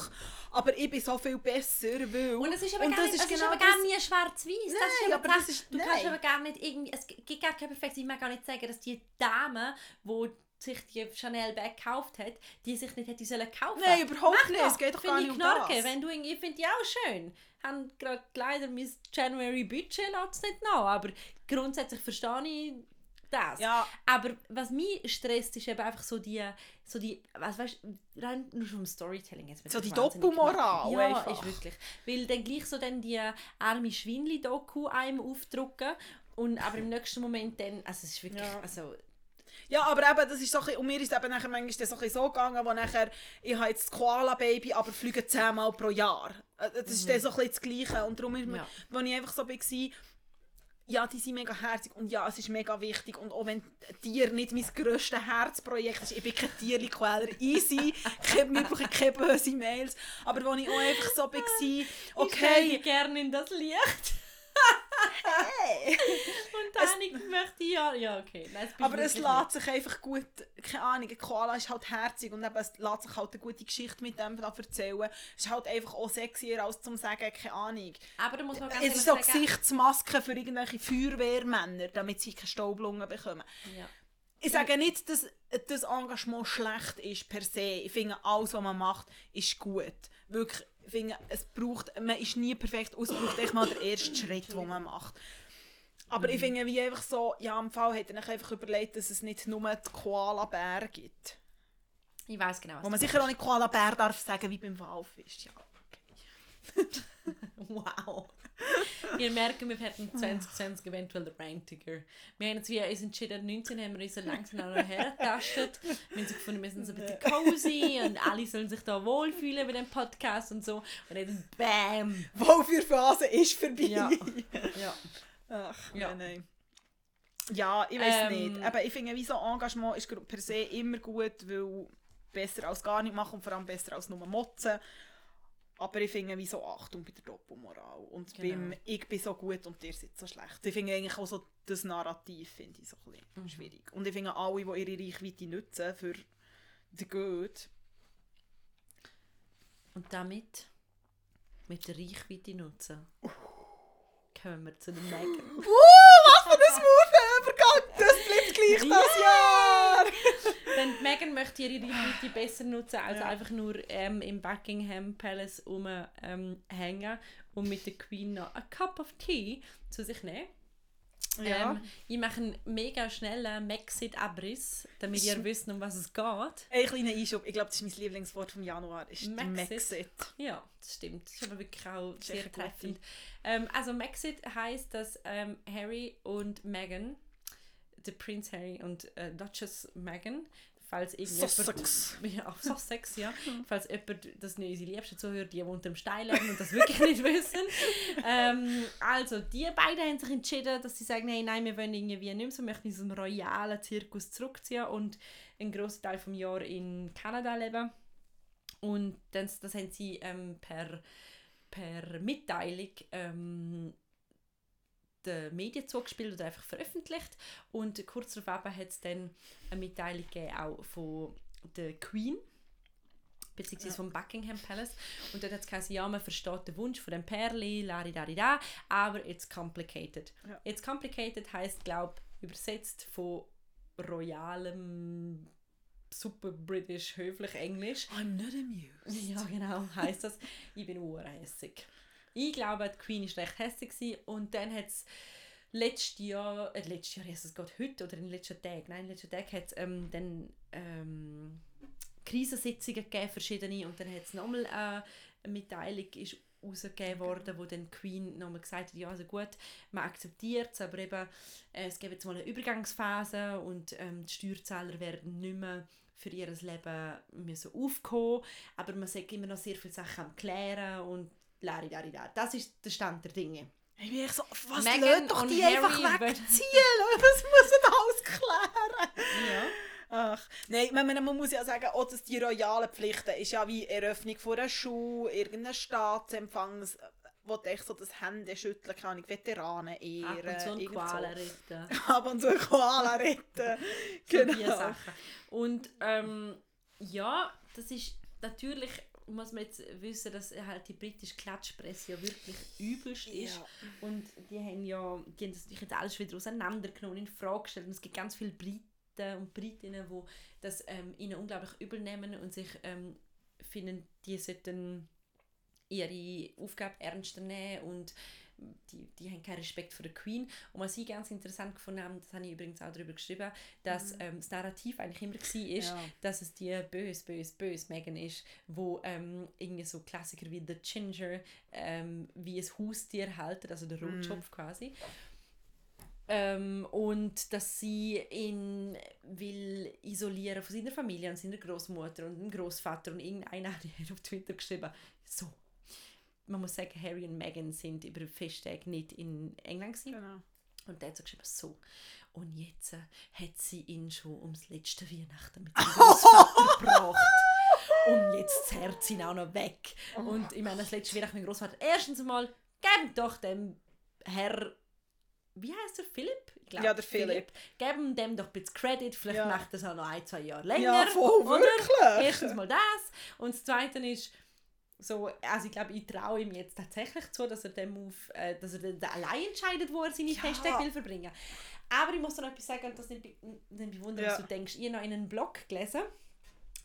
aber ich bin so viel besser, weil... Und es ist aber gar das nicht, ist genau aber gar das- nie schwarz-weiß. Das ist Nein, aber aber das, ist- du kannst nein. aber gar nicht irgendwie, es gibt gar kein Perfekt, ich mag gar nicht sagen, dass die Dame, die sich die Chanel Bag gekauft hat, die sich nicht hätte sollen kaufen. Nein, überhaupt Mach nicht, es geht doch Finde gar ich nicht um Knorke. das. Wenn du ich finde die auch schön. Haben gerade leider mein January Budget lässt es nicht nach, aber grundsätzlich verstehe ich das. Ja, Aber was mich stresst, ist eben einfach so die, so die, was weißt rein nur vom Storytelling jetzt. So die gemacht. Ja, einfach. ist wirklich. Weil dann gleich so dann die arme Schwinli-Doku einem aufdrucken und aber im nächsten Moment dann, also es ist wirklich, Ja. also Ja, aber eben, das ist so ein bisschen, und mir ist eben nachher manchmal so, ein so gegangen, wo nachher, ich habe jetzt das Koala-Baby, aber fliege zehnmal pro Jahr. Äh, Das ist dann so ein bisschen das Gleiche. Und darum ist Ja. wo ich einfach so war, ja, die sind mega herzig und ja, es ist mega wichtig. Und auch wenn Tier nicht mein grösstes Herzprojekt ist, ich bin kein Tierli-Queller, easy, ich mir brauche keine böse Mails. Aber wo ich auch einfach so war, ich okay, gerne in das Licht. Hey. Und dann möchte ich ja, ja okay. Nein, Aber es lässt sich einfach gut, keine Ahnung, Koala ist halt herzig und eben, es lässt sich halt eine gute Geschichte mit dem erzählen. Es ist halt einfach auch sexier als zum sagen, keine Ahnung. Aber da muss man ganz Es ist so sagen, Gesichtsmasken für irgendwelche Feuerwehrmänner, damit sie keine Staublungen bekommen. ja. Ich sage nicht, dass das Engagement schlecht ist per se. Ich finde, alles, was man macht, ist gut. Wirklich, ich finde, es braucht, man ist nie perfekt aus, es braucht echt mal den ersten Schritt, den man macht. Aber Mhm. ich finde, wie einfach so, ja, im Fall hat er sich einfach überlegt, dass es nicht nur die Koala-Bär gibt. Ich weiß genau. was Wo man sicher auch nicht Koala-Bär darf sagen, wie beim Walfisch. Ja, okay. Wow. Wir merken, wir hätten 2020 eventuell den Brain-Ticker. Wir haben uns wie uns entschieden, 19 haben wir uns langsam noch hergetastet. Wir haben gefunden, wir sind so ein bisschen cozy und alle sollen sich da wohlfühlen bei dem Podcast und so. Und dann BAM! Wohlfühlphase ist vorbei. Ja. ja. Ach, Ja. nein. Ja, ich weiß Ähm. nicht. Aber ich finde, wie so Engagement ist per se immer gut, weil besser als gar nicht machen und vor allem besser als nur motzen. Aber ich finde wie so Achtung bei der Doppelmoral. Und Genau. beim ich bin so gut und ihr seid so schlecht. Ich finde eigentlich auch so das Narrativ finde ich so ein bisschen Mhm. schwierig. Und ich finde alle, die ihre Reichweite nutzen für the good. Und damit, mit der Reichweite nutzen, kommen wir zu den Megan. Uh, was für ein Übergang! Gleich das Jahr! Denn die Meghan möchte ihre Reichweite besser nutzen, als Ja. einfach nur ähm, im Buckingham Palace rumhängen ähm, und mit der Queen noch a cup of tea zu sich nehmen. Ja. Ähm, ich mache einen mega schnellen Maxit-Abriss, damit ihr wisst, um was es geht. Ein kleiner Einschub. Ich glaube, das ist mein Lieblingswort vom Januar. Ist Maxit. Maxit. Ja, das stimmt. Das ist aber wirklich auch sehr treffend. Ähm, also Maxit heißt, dass ähm, Harry und Meghan, der Prinz Harry und äh, Duchess Meghan, falls. Sussex. Ja, Sussex, ja. falls jemand, das nicht unsere Liebste zuhört, die unter dem Stein leben und das wirklich nicht wissen. Ähm, also, die beiden haben sich entschieden, dass sie sagen, hey, nein, wir wollen irgendwie nicht mehr so, wir möchten in diesem royalen Zirkus zurückziehen und einen grossen Teil vom Jahr in Kanada leben. Und das, das haben sie ähm, per, per Mitteilung ähm, den Medien zugespielt oder einfach veröffentlicht. Und kurz darauf hat es dann eine Mitteilung gegeben, auch von der Queen, beziehungsweise vom Buckingham Palace. Und dort hat es geheißen, ja, man versteht den Wunsch von dem Perli, laridarida, aber it's complicated. Ja. It's complicated heisst, glaube übersetzt von royalem super british höflich Englisch. I'm not amused. Ja, genau, heisst das. Ich bin urhässig. Ich glaube, die Queen war recht hässig gewesen. und dann hat es letztes Jahr, äh, letztes Jahr, yes, es geht heute oder in den letzten Tagen, nein, in den letzten Tagen hat es ähm, dann ähm, Krisensitzungen gegeben, verschiedene, und dann hat es nochmal äh, eine Mitteilung ist rausgegeben worden, wo dann die Queen nochmal gesagt hat, ja, also gut, man akzeptiert es, aber eben, äh, es gibt jetzt mal eine Übergangsphase und ähm, die Steuerzahler werden nicht mehr für ihr Leben müssen aufkommen, aber man sagt immer noch sehr viele Sachen am klären und laridarida. Das ist der Stand der Dinge. Ich bin echt so, was Meghan doch die Harry einfach wollen- wegziehen? Das muss nicht alles klären. Ja. Ach, nein, man, man man muss ja sagen, auch dass die royalen Pflichten ist ja wie Eröffnung von einer Schule, irgendein Staatsempfang, wo du echt so das Hände schütteln kann, Veteranen ehren. Ab und zu so. Koala retten. Ab und zu Koala retten. So genau. Sachen. Und ähm, ja, das ist natürlich, muss man jetzt wissen, dass halt die britische Klatschpresse ja wirklich übelst ist. Ja. Und die haben ja, die haben das natürlich alles wieder auseinandergenommen und in Frage gestellt. Und es gibt ganz viele Briten und Britinnen, die das ähm, ihnen unglaublich übel nehmen und sich ähm, finden, die sollten ihre Aufgabe ernster nehmen und die, die haben keinen Respekt vor der Queen. Und was ich ganz interessant gefunden habe, das habe ich übrigens auch darüber geschrieben, dass ähm, das Narrativ eigentlich immer war, ist, Ja. dass es die böse, böse, böse Megan ist, wo ähm, irgendwie so Klassiker wie The Ginger ähm, wie ein Haustier halten, also der Rotschopf quasi. Ähm, und dass sie ihn will isolieren von seiner Familie und seiner Großmutter und dem Großvater und irgendeiner hat auf Twitter geschrieben, so. Man muss sagen, Harry und Meghan sind über den Festtag nicht in England gewesen. Genau. Und der hat so geschrieben, so. Und jetzt äh, hat sie ihn schon ums letzte Weihnachten mit dem Großvater gebracht. Und jetzt zerrt sie ihn auch noch weg. Und ich meine, das letzte Weihnachten mit dem Großvater. Erstens einmal, geben doch dem Herr. Wie heißt er? Philipp? Ich glaub, Ja, der Philipp. Geben dem doch ein bisschen Credit. Vielleicht Ja. macht er es auch noch ein, zwei Jahre länger. Ja, voll, oder? wirklich. Erstens mal das. Und das Zweite ist, so, also ich glaube, ich traue ihm jetzt tatsächlich zu, dass er den Move, äh, dass er den, den allein entscheidet, wo er seine Ja. Festtage will verbringen. Aber ich muss noch etwas sagen, und das nicht, nicht bewundern, Ja. was du denkst. Ich habe noch in einem Blog gelesen,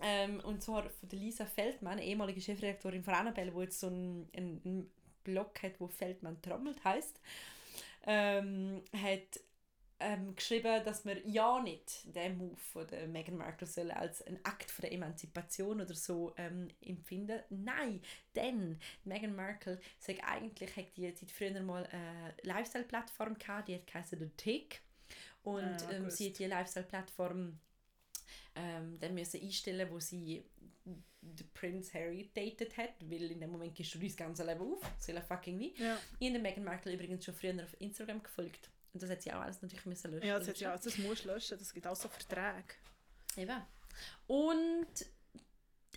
ähm, und zwar von der Lisa Feldmann, ehemalige Chefredaktorin von Annabelle, wo jetzt so ein, ein, ein Blog hat, wo Feldmann trommelt heißt, ähm, hat ähm, geschrieben, dass man ja nicht den Move von der Meghan Markle soll als einen Akt von der Emanzipation oder so ähm, empfinden. Nein, denn Meghan Markle sagt eigentlich, hat die, hat früher mal eine Lifestyle-Plattform gehabt, die hat geheißen The Tick. Und Ja, ähm, sie hat die Lifestyle-Plattform ähm, dann müssen einstellen, wo sie den Prince Harry datet hat, weil in dem Moment gehst du dein ganze Leben auf, er fucking wie. Ja, Ich habe Meghan Markle übrigens schon früher auf Instagram gefolgt. Und das hat sie auch alles natürlich müssen löschen. ja, das, hat, ja das musst du löschen, das gibt auch so Verträge. Eben. Und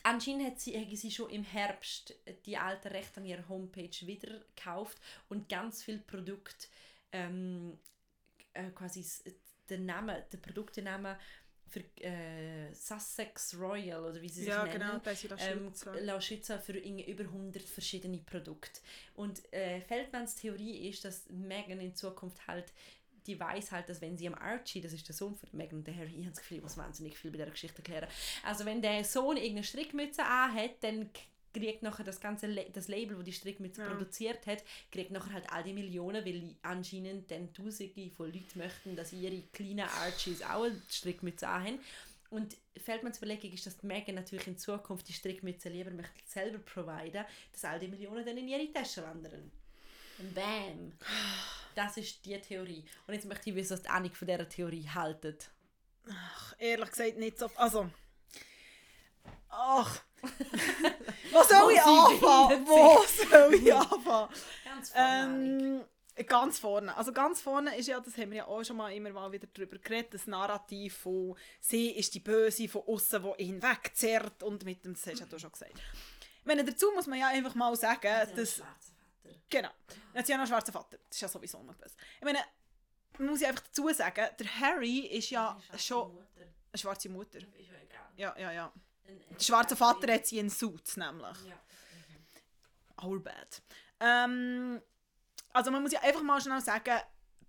anscheinend hat sie, haben sie schon im Herbst die alten Rechte an ihrer Homepage wieder gekauft und ganz viele Produkte ähm, äh, quasi s- der Name, der Produktenamen für äh, Sussex Royal oder wie sie sich Ja, nennen, genau, das ist ähm, das lassen schützen für über 100 verschiedene Produkte. Und äh, Feldmans Theorie ist, dass Meghan in Zukunft halt die weiß halt, dass wenn sie am Archie, das ist der Sohn von Meghan und der Harry, ich habe das Gefühl, ich muss wahnsinnig viel bei dieser Geschichte erklären. Also wenn der Sohn irgendeine Strickmütze anhat, dann kriegt nachher das ganze La das Label, wo die Strickmütze Ja. produziert hat, kriegt nachher halt all die Millionen, weil die anscheinend dann Tausende von Leuten möchten, dass ihre kleinen Archies auch eine Strickmütze anhaben. Und Feldmans Überlegung ist, dass die Megan natürlich in Zukunft die Strickmütze lieber möchte selber providen, dass all die Millionen dann in ihre Tasche wandern. Bam! Das ist die Theorie. Und jetzt möchte ich wissen, was die von dieser Theorie haltet. Ach, ehrlich gesagt nicht so. Also. Ach. Wo soll ich anfangen? Wo soll ich anfangen? Ganz Ähm, ganz vorne. Also ganz vorne ist ja, das haben wir ja auch schon mal immer mal wieder darüber geredet, das Narrativ von sie ist die Böse von außen, die ihn wegzerrt und mit dem, das hast ja du schon gesagt. Meine, dazu muss man ja einfach mal sagen, dass... Genau. Hat sie ja noch einen schwarzen Vater. Das ist ja sowieso noch böse. Ich meine, man muss ja einfach dazu sagen, der Harry ist ja schon eine schwarze Mutter. Ist ja egal. Ja, ja, ja. Der schwarze Vater hat sie in Suits, nämlich. Ja. Our bad. Ähm, also man muss ja einfach mal schnell sagen,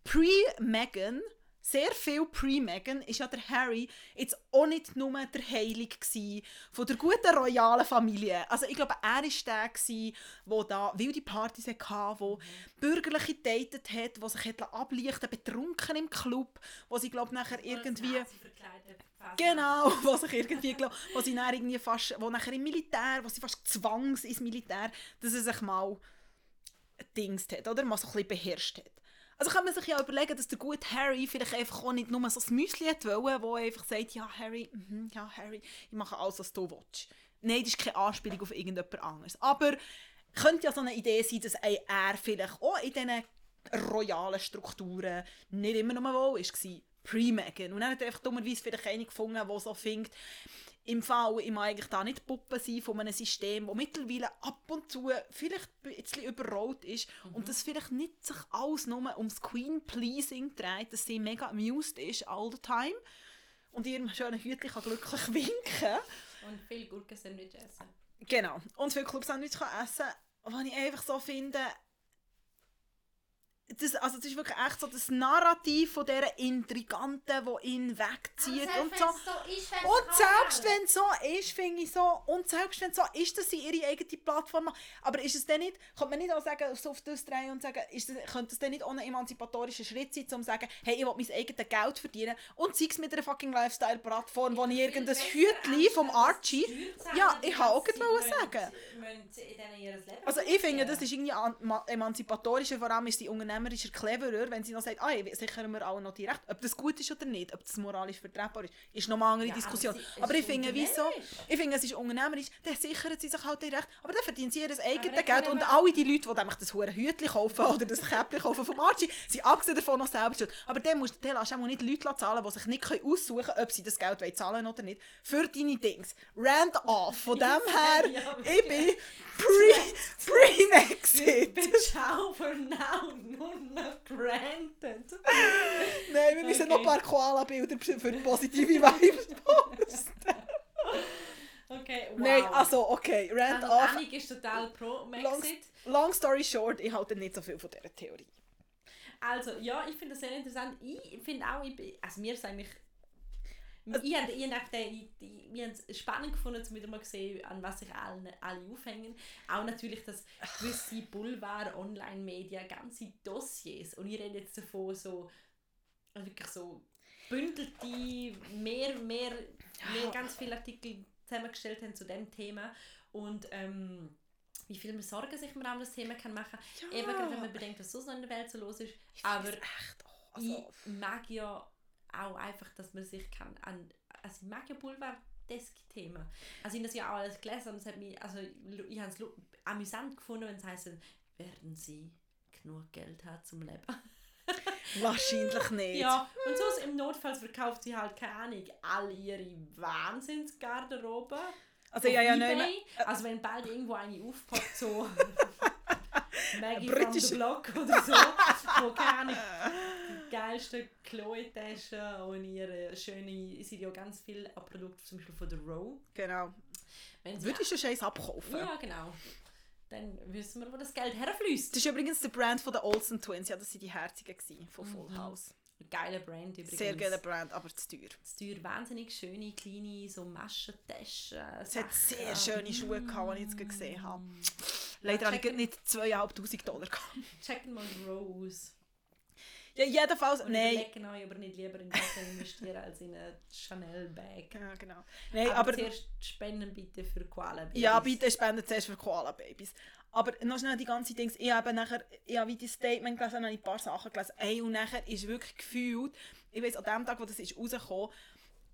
pre-Megan, sehr viel pre-Megan, ist ja der Harry jetzt auch nicht nur der Heilige gsi von der guten royalen Familie. Also ich glaube, er war der, der da wilde Partys hatte, wo bürgerliche datet hat, wo sich hat ablichten betrunken im Club, wo sie glaube nachher irgendwie... Genau, wo sich irgendwie, glaub, wo sie dann irgendwie fast, wo nachher im Militär, wo sie fast zwangs ins Militär, dass er sich mal Dings hat, oder? Mal so ein bisschen beherrscht hat. Also kann man sich ja überlegen, dass der gute Harry vielleicht einfach auch nicht nur so ein Müsli wollen, wo einfach sagt, ja Harry, mhm, ja Harry, ich mache alles, was du willst. Nein, das ist keine Anspielung auf irgendjemand anderes. Aber könnte ja so eine Idee sein, dass er vielleicht auch in diesen royalen Strukturen nicht immer nur wohl war. Pre-Megan. Und dann hat er einfach dummerweise vielleicht eine gefunden, der so findet, im Fall, mag eigentlich da nicht Puppe sein von einem System, das mittlerweile ab und zu vielleicht ein bisschen überrollt ist und das vielleicht nicht sich alles nur ums Queen-Pleasing dreht, dass sie mega amused ist all the time und ihrem schönen Hütchen kann glücklich winken Und viel Gurken-Sandwich essen. Genau. Und viel Club-Sandwich kann essen, was ich einfach so finde, das, also das ist wirklich echt so das Narrativ von dieser Intriganten, die ihn wegzieht und so. Und selbst wenn es so ist, finde ich so, und selbst wenn es so ist, dass sie ihre eigene Plattform aber ist es denn nicht, könnte man nicht auch sagen, so auf das drehen und sagen, ist das, könnte es denn nicht auch ein emanzipatorischer Schritt sein, um zu sagen, hey, ich will mein eigenes Geld verdienen und sei es mit einer fucking Lifestyle-Plattform, wo ich irgendein Hütchen vom Archie, Ja, ich habe auch gerade sagen. also ich finde, das ist irgendwie an- ma- emanzipatorischer, vor allem ist sie unternehmerischer cleverer, wenn sie noch sagt, ah, ich sichern wir auch noch die Rechte. Ob das gut ist oder nicht, ob das moralisch vertretbar ist, ist noch eine andere Ja, aber Diskussion. sie- es Aber, ich ist finde, wieso? Ich finde, es ist unternehmerisch, dann sichern sie sich halt die Rechte, aber dann verdienen sie ihr eigenes Geld und alle die Leute, die nämlich das hure Hütchen kaufen oder das Käppchen kaufen vom Archie, sind abgesehen davon noch selber schuld. Aber dann musst du auch nicht Leute zahlen, die sich nicht aussuchen können, ob sie das Geld wollen zahlen oder nicht, für deine Dings. Rand off. Von dem her, Ja, ich bin pre- pre-Exit. Ciao for now, granted. Nein, wir müssen noch ein Okay. paar Koala-Bilder für positive Vibes posten. Okay, wow. Nein, also okay, Rand also, off. Annik ist total pro Long, Maxit. long story short, ich halte nicht so viel von dieser Theorie. Also, ja, ich finde das sehr interessant. Ich finde auch, ich, bin- also mir ist eigentlich... Ich habe ich hab ich- ich- wir haben es spannend gefunden, um wieder mal zu sehen, an was sich alle, alle aufhängen. Auch natürlich, dass gewisse Boulevard-Online-Medien ganze Dossiers, und ich rede jetzt davon so, also wirklich so bündelte, mehr, mehr, mehr ganz viele Artikel zusammengestellt haben zu dem Thema. Und ähm, wie viel mehr Sorgen sich man um das Thema kann machen kann. Eben gerade, wenn man bedenkt, was sonst noch in der Welt so los ist. Aber echt, oh, also, ich mag ja auch einfach, dass man sich kann an... Also ich mag ja Boulevard-Desk-Themen. Also ich habe das ja auch alles gelesen und es hat mich... Also ich habe es amüsant gefunden, wenn es heisst, werden sie genug Geld haben zum Leben. wahrscheinlich nicht. Ja, und so im Notfall verkauft sie halt, keine Ahnung, all ihre Wahnsinnsgarderobe. Also ja, ja, nein, Also wenn bald irgendwo eine aufpackt, so Maggie Britische- from the Block oder so, wo keine Ahnung, geilsten Chloe-Taschen und ihre schöne, sind ja ganz viele Produkte, zum Beispiel von der Row. genau. Wenn Würdest du den Scheiß abkaufen? Ja, genau. Dann wissen wir, wo das Geld herfließt. Das ist übrigens der Brand von den Olsen Twins. Ja, das waren die Herzigen von Full House. Geiler Brand übrigens. Sehr geiler Brand, aber zu teuer. Es teuer, wahnsinnig schöne, kleine so Maschentaschen. Es hat sehr schöne Schuhe gehabt, die ich jetzt gesehen habe. Leider habe ich nicht 2'500 Dollar gehabt. Checken mal Rose. Ja, jedenfalls, Und nein. euch, ob ihr nicht lieber in das investieren als in eine Chanel-Bag. Ja, genau. Nein, Aber, aber, zuerst spenden bitte für Koala ja, bitte spenden zuerst für Koala-Babys. Aber noch schnell die ganze Dings, ich habe nachher, ich habe wie die Statement gelesen, habe ich ein paar Sachen gelesen. Ey, und nachher ist wirklich gefühlt, ich weiß, an dem Tag, wo das ist rausgekommen,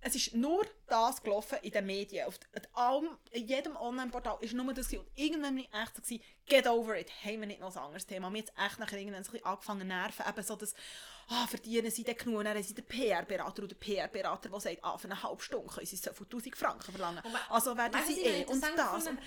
es ist nur das gelaufen in den Medien. Auf allem, in jedem Online-Portal ist nur das gewesen. Und irgendwann war ich echt so, gewesen, get over it, haben wir nicht noch ein anderes Thema. Mir jetzt echt nachher irgendwann so ein bisschen angefangen zu nerven, eben so das, ah, verdienen sie denn genug, und dann haben sie den PR-Berater oder den PR-Berater, der sagt, ah, für eine halbe Stunde können sie so viel 1000 Franken verlangen. Und Also werden sie eh und das. gefunden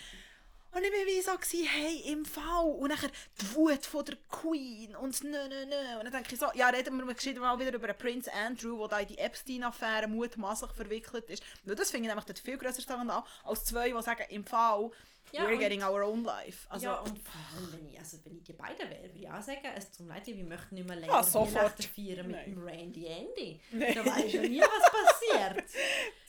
Und ich war wie so, hey, im Fall. Und dann die Wut von der Queen und nö, nö, nö. Und dann denke ich so, ja, reden wir gescheit mal wieder über Prinz Andrew, der da in die Epstein-Affäre mutmaßlich verwickelt ist. Weil das finde ich nämlich viel grösser Skandal als zwei, die sagen, im Fall, Ja, we're getting our own life. Also, ja, und vor allem, wenn ich, also wenn ich die beiden wäre, würde ich auch sagen, es tut mir leid, wir möchten nicht mehr länger Ah. Weihnachten feiern mit Nein. dem Randy Andy. Nein. Da weiß ja nie, was passiert.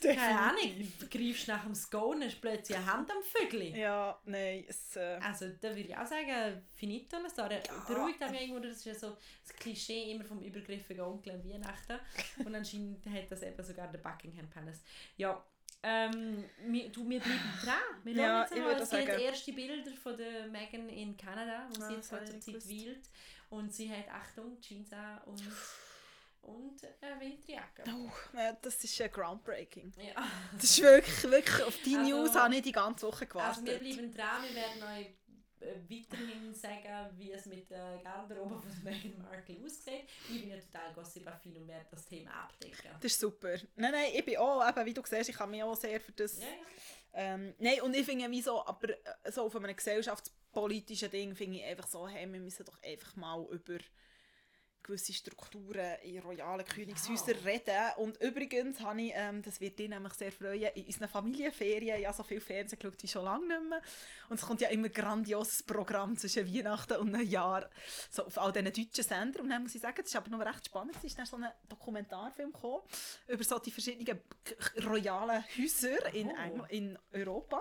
Keine. Ahnung, du greifst nach dem Scone, hast plötzlich eine Hand am Vögel. Ja, nein, es... Äh, Also da würde ich auch sagen, finito la storia. Beruhigt mich irgendwo, das ist ja so das Klischee immer vom übergriffigen Onkel an Weihnachten. Und anscheinend hat das eben sogar der Buckingham Palace. Ja, ähm, wir, du, wir bleiben dran. Wir Ja, jetzt würde es gibt erste Bilder von der Meghan in Kanada, wo Ah, sie jetzt nicht Zeit wählt. Und sie hat, Achtung, Jeans an und, und eine Winterjacke. oh, ja, das ist äh, groundbreaking. Ja. Das ist wirklich, wirklich, auf die Also- News habe ich die ganze Woche Also wir gewartet. bleiben dran, wir werden euch weiterhin sagen, wie es mit der Garderobe von Meghan Markle aussieht. Ich bin ja total gossip-affin und werde das Thema abdecken. Das ist super. Nein, nein, ich bin auch, eben, wie du siehst, ich kann mich auch sehr für das... Ja, ja. Ähm, nein, und ich finde wie so, aber äh, so auf einem gesellschaftspolitischen Ding finde ich einfach so, hey, wir müssen doch einfach mal über gewisse Strukturen in royalen Königshäusern Ja. reden. Und übrigens habe ich, ähm, das wird dich nämlich sehr freuen, in unseren Familienferien ja so viel Fernsehen geschaut wie schon lange nicht mehr. Und es kommt ja immer ein grandioses Programm zwischen Weihnachten und Neujahr so auf all diesen deutschen Sendern. Und dann muss ich sagen, das ist aber noch recht spannend. Es ist dann so ein Dokumentarfilm gekommen über so die verschiedenen royalen Häuser in, Oh. In Europa.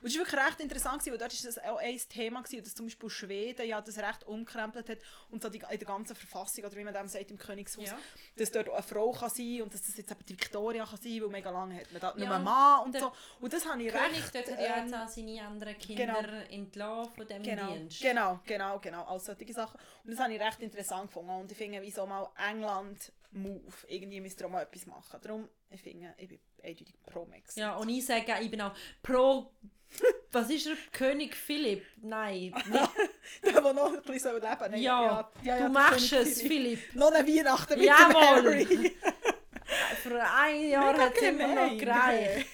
Und es war wirklich recht interessant, weil dort war das auch ein Thema, gewesen, dass zum Beispiel Schweden ja das recht umkrempelt hat und so die, in der ganzen Verfassung, oder wie man dem sagt, im Königshaus, Ja. dass dort auch eine Frau kann sein und dass das jetzt eben die Victoria kann sein, weil mega lange hat man da nur Ja, einen Mann und so. Und das habe ich König recht... dort hat ja ähm, auch seine anderen Kinder entlassen von diesem Genau, Dienst. genau, genau, genau, all solche Sachen. Und das habe ich recht interessant gefunden und ich finde, wieso mal England Move, irgendwie müsst ihr auch mal etwas machen. Darum, ich finde, ich bin eindeutig pro Max. Ja, und ich sage, ich bin auch pro... Was ist er? König Philipp? Nein. Nicht. Der, der noch ein bisschen leben soll. Ja, ja, ja, du der machst es, Philipp. Philipp. Noch eine Weihnachten mit Jawohl. dem Harry. Für ein Jahr hat es immer noch gereicht.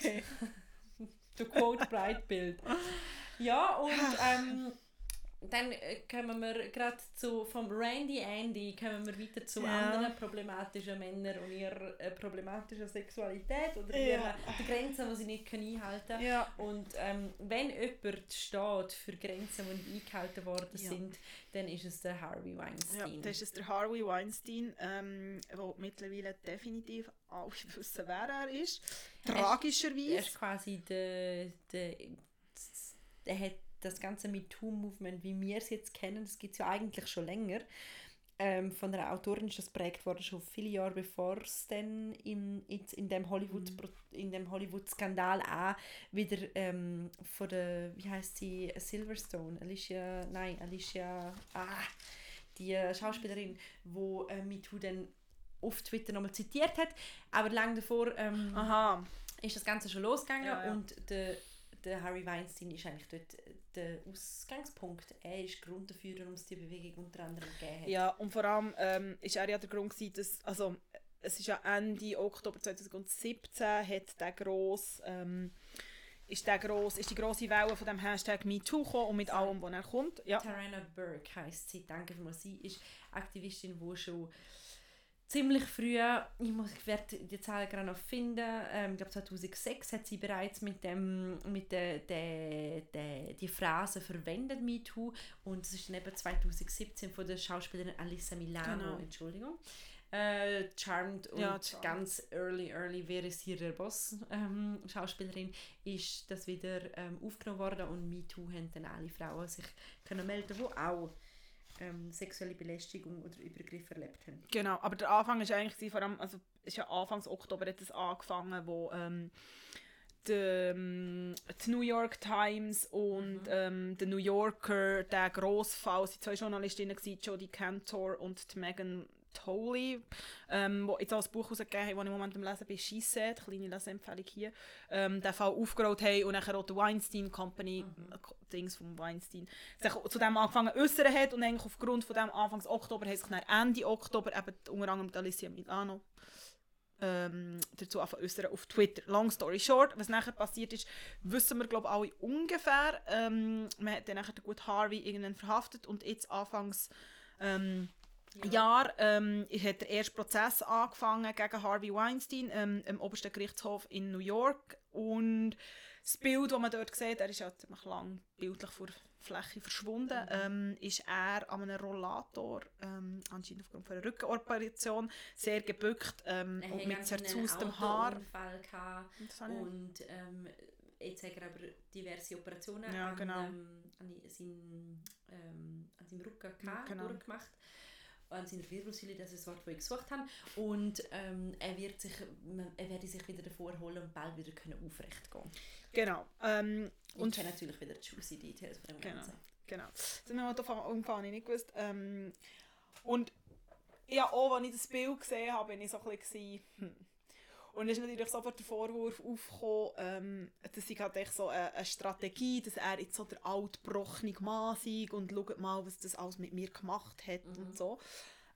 Der Quote Breitbild. Ja, und ähm, dann äh, kommen wir gerade zu vom Randy Andy kommen wir weiter zu Ja. anderen problematischen Männern und ihrer äh, problematischen Sexualität oder Ja. ihrer die Grenzen, die sie nicht können einhalten können. Ja. Und ähm, wenn jemand steht für Grenzen, die nicht eingehalten worden Ja. sind, dann ist es der Harvey Ja, Weinstein. das ist der Harvey Weinstein, ähm, der mittlerweile definitiv alle wissen, wer er ist. Er Tragischerweise. ist quasi der, der, der hat das ganze MeToo-Movement, wie wir es jetzt kennen, das gibt es ja eigentlich schon länger. Ähm, von einer Autorin ist das prägt worden, schon viele Jahre bevor es dann in dem Hollywood in dem Hollywood-Skandal auch wieder ähm, von der, wie heißt sie, Silverstone, Alicia, nein, Alicia, ah, die äh, Schauspielerin, wo äh, MeToo dann auf Twitter nochmal zitiert hat, aber lange davor ähm, ist das Ganze schon losgegangen Ja, ja. und der, der Harry Weinstein ist eigentlich dort der Ausgangspunkt. Er ist Grund dafür, warum es die Bewegung unter anderem gegeben hat. Ja, und vor allem ähm, ist er ja der Grund gewesen, dass, also es ist ja Ende Oktober 2017 hat der grosse ähm, ist, der gross, ist die grosse Welle von dem Hashtag MeToo gekommen und mit allem, was er kommt. Ja. Tarana Burke heisst sie, danke vielmals. Sie ist Aktivistin, die schon ziemlich früh, ich, muss, ich werde die Zahl gerade noch finden, ähm, ich glaube 2006 hat sie bereits mit, dem, mit der, der, der, die Phrase verwendet, MeToo, und es ist dann eben 2017 von der Schauspielerin Alissa Milano, Genau. Entschuldigung, äh, Charmed und Ja, ganz early, early, wer ist hier der Boss, ähm, Schauspielerin, ist das wieder ähm, aufgenommen worden und MeToo haben dann alle Frauen sich können melden, die auch ähm, sexuelle Belästigung oder Übergriffe erlebt haben. Genau, aber der Anfang ist eigentlich vor allem, also ist ja Anfangs Oktober hat es angefangen, wo ähm, die, ähm, die New York Times und ähm, der New Yorker, der Grossfall, es waren zwei Journalistinnen, gewesen, Jodie Cantor und die Megan Tolley, ähm, wo jetzt auch ein Buch herausgegeben haben, das ich im Moment am Lesen bin, «She Said», kleine Leseempfehlung hier, ähm, den Fall aufgerollt haben und nachher auch die Weinstein Company, äh, Dings vom Weinstein, sich zu dem angefangen zu äußern hat und eigentlich aufgrund von dem Anfangs Oktober haben sich dann Ende Oktober eben unter anderem die Alicia Milano ähm, dazu äußern auf Twitter. Long story short, was nachher passiert ist, wissen wir glaube alle ungefähr. Ähm, man hat dann nachher den guten Harvey irgendwann verhaftet und jetzt anfangs ähm, Jahr ähm, hat der erste Prozess angefangen gegen Harvey Weinstein ähm, im obersten Gerichtshof in New York und das Bild, das man dort sieht, er ist ja ziemlich lang bildlich vor der Fläche verschwunden, ähm, ist er an einem Rollator, ähm, anscheinend aufgrund von einer Rückenoperation, sehr gebückt ähm, Er und mit zerzaustem Haar. Und ähm, jetzt hat er aber diverse Operationen Ja, an, genau. ähm, an, seinem, ähm, an seinem Rücken gehabt, genau. durchgemacht. An seiner Wirbelsäule, das ist das Wort, das ich gesucht habe. Und ähm, er, wird sich, er werde sich wieder davor holen und bald wieder können aufrecht gehen Genau. Ähm, Und und kenne natürlich wieder die juicy Details von dem Genau. Ganzen. Genau. Das haben wir davon umgefahren, ich nicht gewusst. Ähm, und ja, auch als ich das Bild gesehen habe, bin ich so ein bisschen, hm. Und es ist natürlich sofort der Vorwurf aufgekommen, ähm, das ist halt echt so eine, eine Strategie, dass er jetzt so der altbrochene Mann sei und schaut mal, was das alles mit mir gemacht hat und so.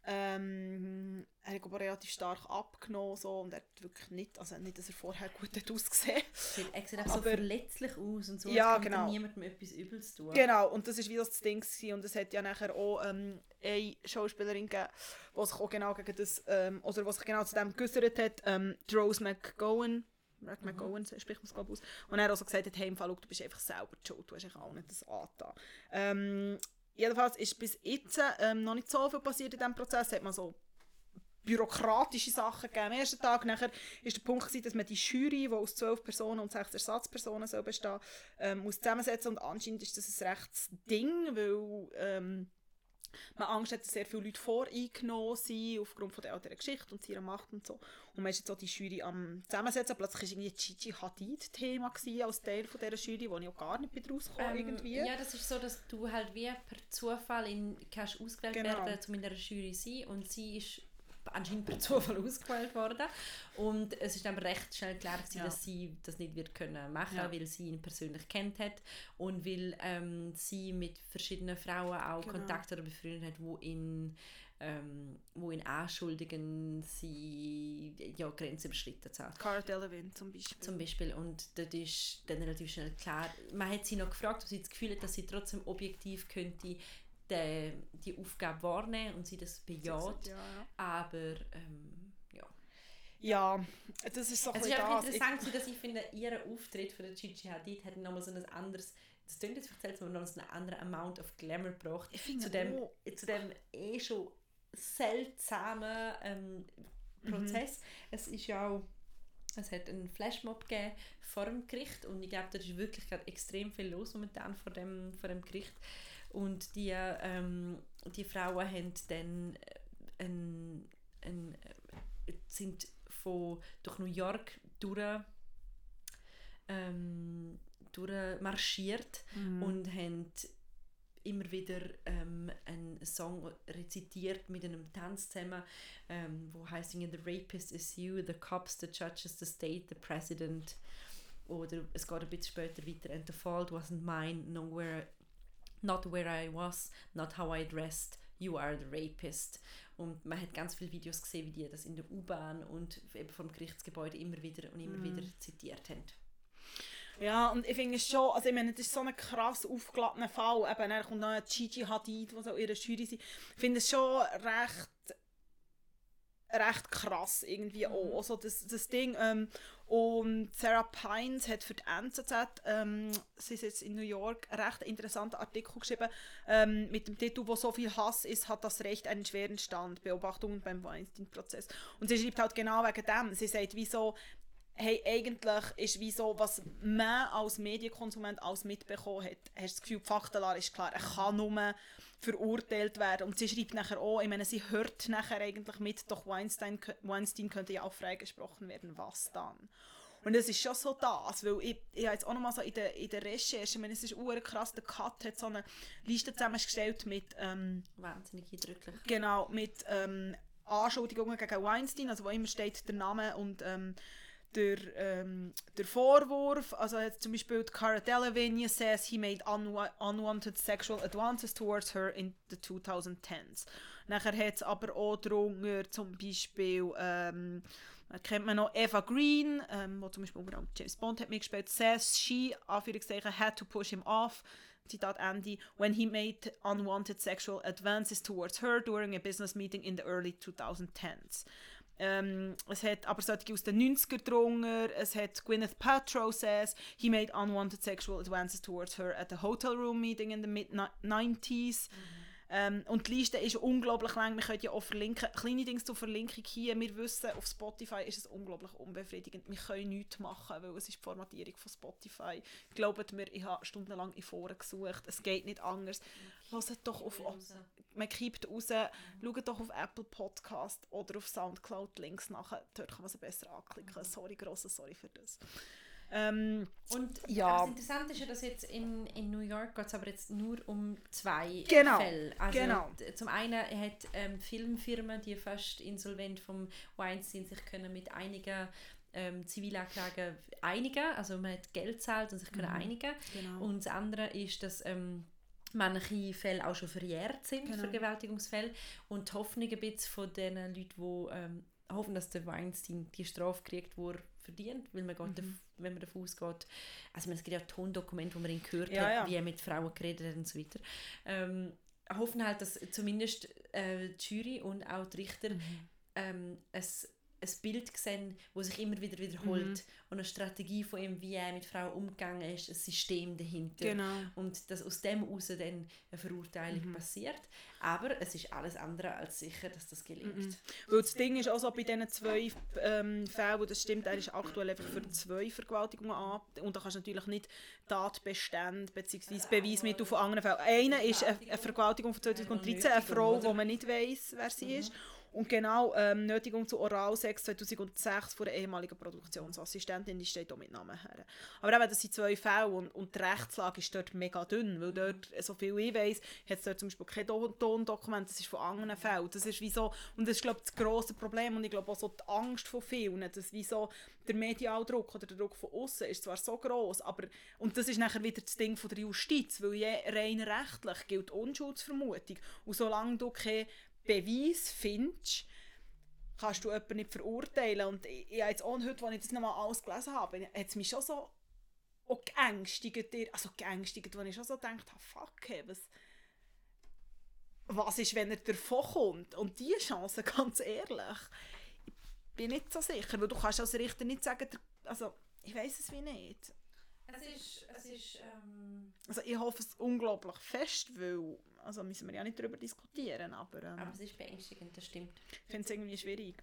Ähm, er hat aber relativ stark abgenommen so, und er hat wirklich nicht, also nicht, dass er vorher gut hat ausgesehen Sieht- Er sieht einfach so verletzlich aus und so, Ja, genau. niemandem etwas Übles tun. Genau, und das ist wie das Ding gewesen. und es hat ja nachher auch ähm, eine Schauspielerin gegeben, die sich auch genau gegen das, ähm, oder was sich genau zu dem geäußert hat, ähm, die Rose McGowan, Mark McGowan spricht man es glaube ich aus, und er hat also gesagt hat, hey, im Fall, du bist einfach selber die schuld, du hast auch nicht das angetan. Ähm, jedenfalls ist bis jetzt ähm, noch nicht so viel passiert in diesem Prozess, hat man so bürokratische Sachen gegeben. Am ersten Tag. Nachher ist der Punkt gewesen, dass man die Jury, die aus zwölf Personen und sechs Ersatzpersonen soll bestehen, ähm, muss zusammensetzen. Und anscheinend ist das ein rechtes Ding, weil ähm, man Angst hat, dass sehr viele Leute voreingenommen sind aufgrund von der älteren Geschichte und ihrer Macht und so. Und man ist jetzt auch die Jury am zusammensetzen. Plötzlich war irgendwie Gigi Hadid Thema gewesen, als Teil von dieser Jury, wo ich auch gar nicht bin rausgekommen Ähm, irgendwie. Ja, das ist so, dass du halt wie per Zufall in, kannst ausgewählt Genau. werden, in der Jury zu sein und sie ist anscheinend per Zufall ausgewählt worden und es ist dann recht schnell klar gewesen, Ja. dass sie das nicht wird können machen, Ja. weil sie ihn persönlich kennt hat und weil ähm, sie mit verschiedenen Frauen auch Genau. Kontakt oder befreundet hat, wo ihn ähm, wo ihn anschuldigen, sie ja, Grenzen überschritten zu haben. Cara Delevingne zum Beispiel. Zum Beispiel. Und dort ist dann relativ schnell klar, man hat sie noch gefragt, ob sie das Gefühl hat, dass sie trotzdem objektiv könnte die, die Aufgabe wahrnehmen und sie das bejaht. Ja, ja. Aber ähm, ja. ja, das ist so Es ist das. interessant, gewesen, dass ich finde, ihr Auftritt von der Gigi Hadid hat nochmal so ein anderes, das klingt jetzt vielleicht aber noch so einen anderen Amount of Glamour gebracht. Ich Zu dem, auch. zu dem eh schon seltsamen ähm, Prozess. Es ist ja auch es hat einen Flashmob gegeben vor dem Gericht und ich glaube, da ist wirklich gerade extrem viel los momentan vor dem, vor dem Gericht. Und die, ähm, die Frauen haben dann äh, ein, ein, äh, sind von, durch New York durch, ähm, durchmarschiert Mhm. und haben immer wieder ähm, einen Song rezitiert mit einem Tanz zusammen, ähm, wo heißt The Rapist is you, the cops, the judges, the state, the president. Oder es geht ein bisschen später weiter. And the fault wasn't mine, nowhere, not where I was, not how I dressed. You are the rapist. Und man hat ganz viele Videos gesehen, wie die das in der U-Bahn und eben vom Gerichtsgebäude immer wieder und immer Mhm. wieder zitiert haben. Ja, und ich finde es schon, also ich meine, das ist so ein krass aufgeladener Fall. Eben, dann kommt noch Gigi Hadid, die so ihre Jury sind. Ich finde es schon recht recht krass irgendwie mhm. auch. Also das, das Ding. Ähm, und Sarah Pines hat für die NZZ, ähm, sie ist jetzt in New York, einen recht interessanten Artikel geschrieben ähm, mit dem Titel «Wo so viel Hass ist, hat das Recht einen schweren Stand. Beobachtungen beim Weinstein-Prozess». Und sie schreibt halt genau wegen dem. Sie sagt, wieso hey, eigentlich ist wie so, was man als Medienkonsument alles mitbekommen hat, hast du das Gefühl, die Faktenlage ist klar, er kann nur verurteilt werden. Und sie schreibt nachher auch, ich meine, sie hört nachher eigentlich mit, doch Weinstein, Weinstein könnte ja auch freigesprochen werden, was dann? Und es ist schon so das, weil ich, ich habe jetzt auch nochmal so in der, in der Recherche, ich meine, es ist uhr krass, der Cut hat so eine Liste zusammengestellt mit... Ähm, Wahnsinnig eindrücklich. Genau, mit ähm, Anschuldigungen gegen Weinstein, also wo immer steht der Name und ähm, der, ähm, der Vorwurf, also jetzt zum Beispiel Cara Delevingne says he made unwa unwanted sexual advances towards her in the 2010s. Nachher hat es aber auch darunter zum Beispiel, ähm, kennt man noch Eva Green, ähm, wo zum Beispiel unter James Bond hat mitgespielt, says she, Anführungszeichen, had to push him off, Zitat Ende, when he made unwanted sexual advances towards her during a business meeting in the early 2010s. Ähm, es hat aber solche aus den 90er drunter. Es hat Gwyneth Paltrow says he made unwanted sexual advances towards her at a hotel room meeting in the mid-90s. Mhm. Ähm, und die Liste ist unglaublich lang. Wir können ja auch verlinken. Kleine Dinge zur Verlinkung hier. Wir wissen, auf Spotify ist es unglaublich unbefriedigend. Wir können nichts machen, weil es ist die Formatierung von Spotify. Glaubt mir, ich habe stundenlang in Foren gesucht. Es geht nicht anders. Hört doch auf... Man kippt raus. Schaut doch auf Apple Podcast oder auf Soundcloud Links nachher. Dort kann man sie besser anklicken. Mhm. Sorry, grosses Sorry für das. Ähm, und ja. das Interessante ist ja, dass jetzt in, in New York geht es aber jetzt nur um zwei genau, Fälle. Also genau. Zum einen hat ähm, Filmfirmen, die fast insolvent vom Weinstein sich können mit einigen ähm, Zivilanklagen einigen, also man hat Geld zahlt und sich können mhm. einigen. Genau. Und das andere ist, dass ähm, manche Fälle auch schon verjährt sind, genau. Vergewaltigungsfälle. Und die Hoffnung ein bisschen von den Leuten, die ähm, hoffen, dass der Weinstein die Strafe kriegt, die er verdient, weil man geht, mhm. wenn man davon ausgeht, also es gibt ja Tondokumente, wo man ihn gehört ja, hat, ja. wie er mit Frauen geredet hat und so weiter. Ähm, hoffen halt, dass zumindest äh, die Jury und auch die Richter mhm. ähm, es ein Bild gesehen, das sich immer wieder wiederholt mhm. und eine Strategie von ihm, wie er mit Frauen umgegangen ist, ein System dahinter. Genau. Und dass aus dem heraus dann eine Verurteilung mhm. passiert. Aber es ist alles andere als sicher, dass das gelingt. Mhm. Weil das Ding ist auch so bei diesen zwei ähm, Fällen, wo das stimmt, er ist aktuell einfach für zwei Vergewaltigungen an und da kannst du natürlich nicht Tatbestände bzw. Beweismittel von anderen Fällen. Eine ist eine, eine Vergewaltigung von 2013, eine Frau, wo man nicht weiß, wer sie ist. Und genau, ähm, Nötigung zu Oralsex 2006 von der ehemaligen Produktionsassistentin, die steht auch mit Namen her. Aber eben, das sind zwei Fälle und, und die Rechtslage ist dort mega dünn, weil dort, so viel ich weiss, hat es dort zum Beispiel kein Tondokument, das ist von anderen Fällen. Das ist wie so, und das ist glaube ich das grosse Problem und ich glaube auch so die Angst von vielen, dass wie so der Medialdruck oder der Druck von außen ist zwar so groß, aber, und das ist nachher wieder das Ding von der Justiz, weil je rein rechtlich gilt Unschuldsvermutung und solange du keine Beweis findest, kannst du jemanden nicht verurteilen. Und ich, ich jetzt auch heute, als ich das nochmal alles gelesen habe, hat es mich schon so auch geängstigt, also geängstigt, wo ich schon so gedacht habe, fuck, hey, was, was ist, wenn er davon kommt? Und diese Chance, ganz ehrlich, ich bin nicht so sicher, weil du kannst als Richter nicht sagen, also ich weiß es wie nicht. Es ist, es ist ähm also ich hoffe es unglaublich fest, weil also müssen wir ja nicht darüber diskutieren, aber... Ähm, aber es ist beängstigend, das stimmt. Ich finde es irgendwie schwierig.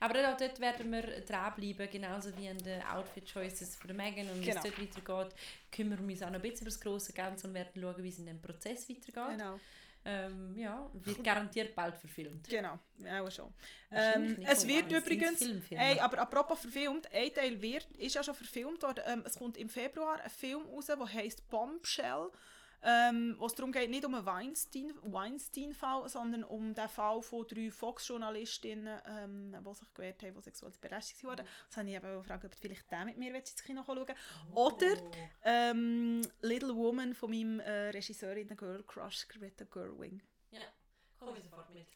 Aber auch dort werden wir dranbleiben, genauso wie an den Outfit-Choices von Megan. Und wie genau. es dort weitergeht, kümmern wir uns auch noch ein bisschen über das große Ganze und werden schauen, wie es in dem Prozess weitergeht. Genau. Ähm, ja, wird garantiert bald verfilmt. Genau, auch schon. Ähm, es wird übrigens, ey, aber apropos verfilmt, ein Teil wird, ist ja schon verfilmt worden. Ähm, es kommt im Februar ein Film raus, der heißt Bombshell. Ähm, wo es darum geht, nicht um einen Weinstein-Fall, Weinstein sondern um den Fall von drei Fox-Journalistinnen, ähm, die sich gewehrt haben, die sexuell belästigt wurden. Mhm. Das habe ich eben gefragt, ob vielleicht der mit mir ins Kino schauen oh. Oder ähm, Little Woman von meinem äh, Regisseur in der Girl Crush, Greta Gerwig. Ja, komme ich sofort mit.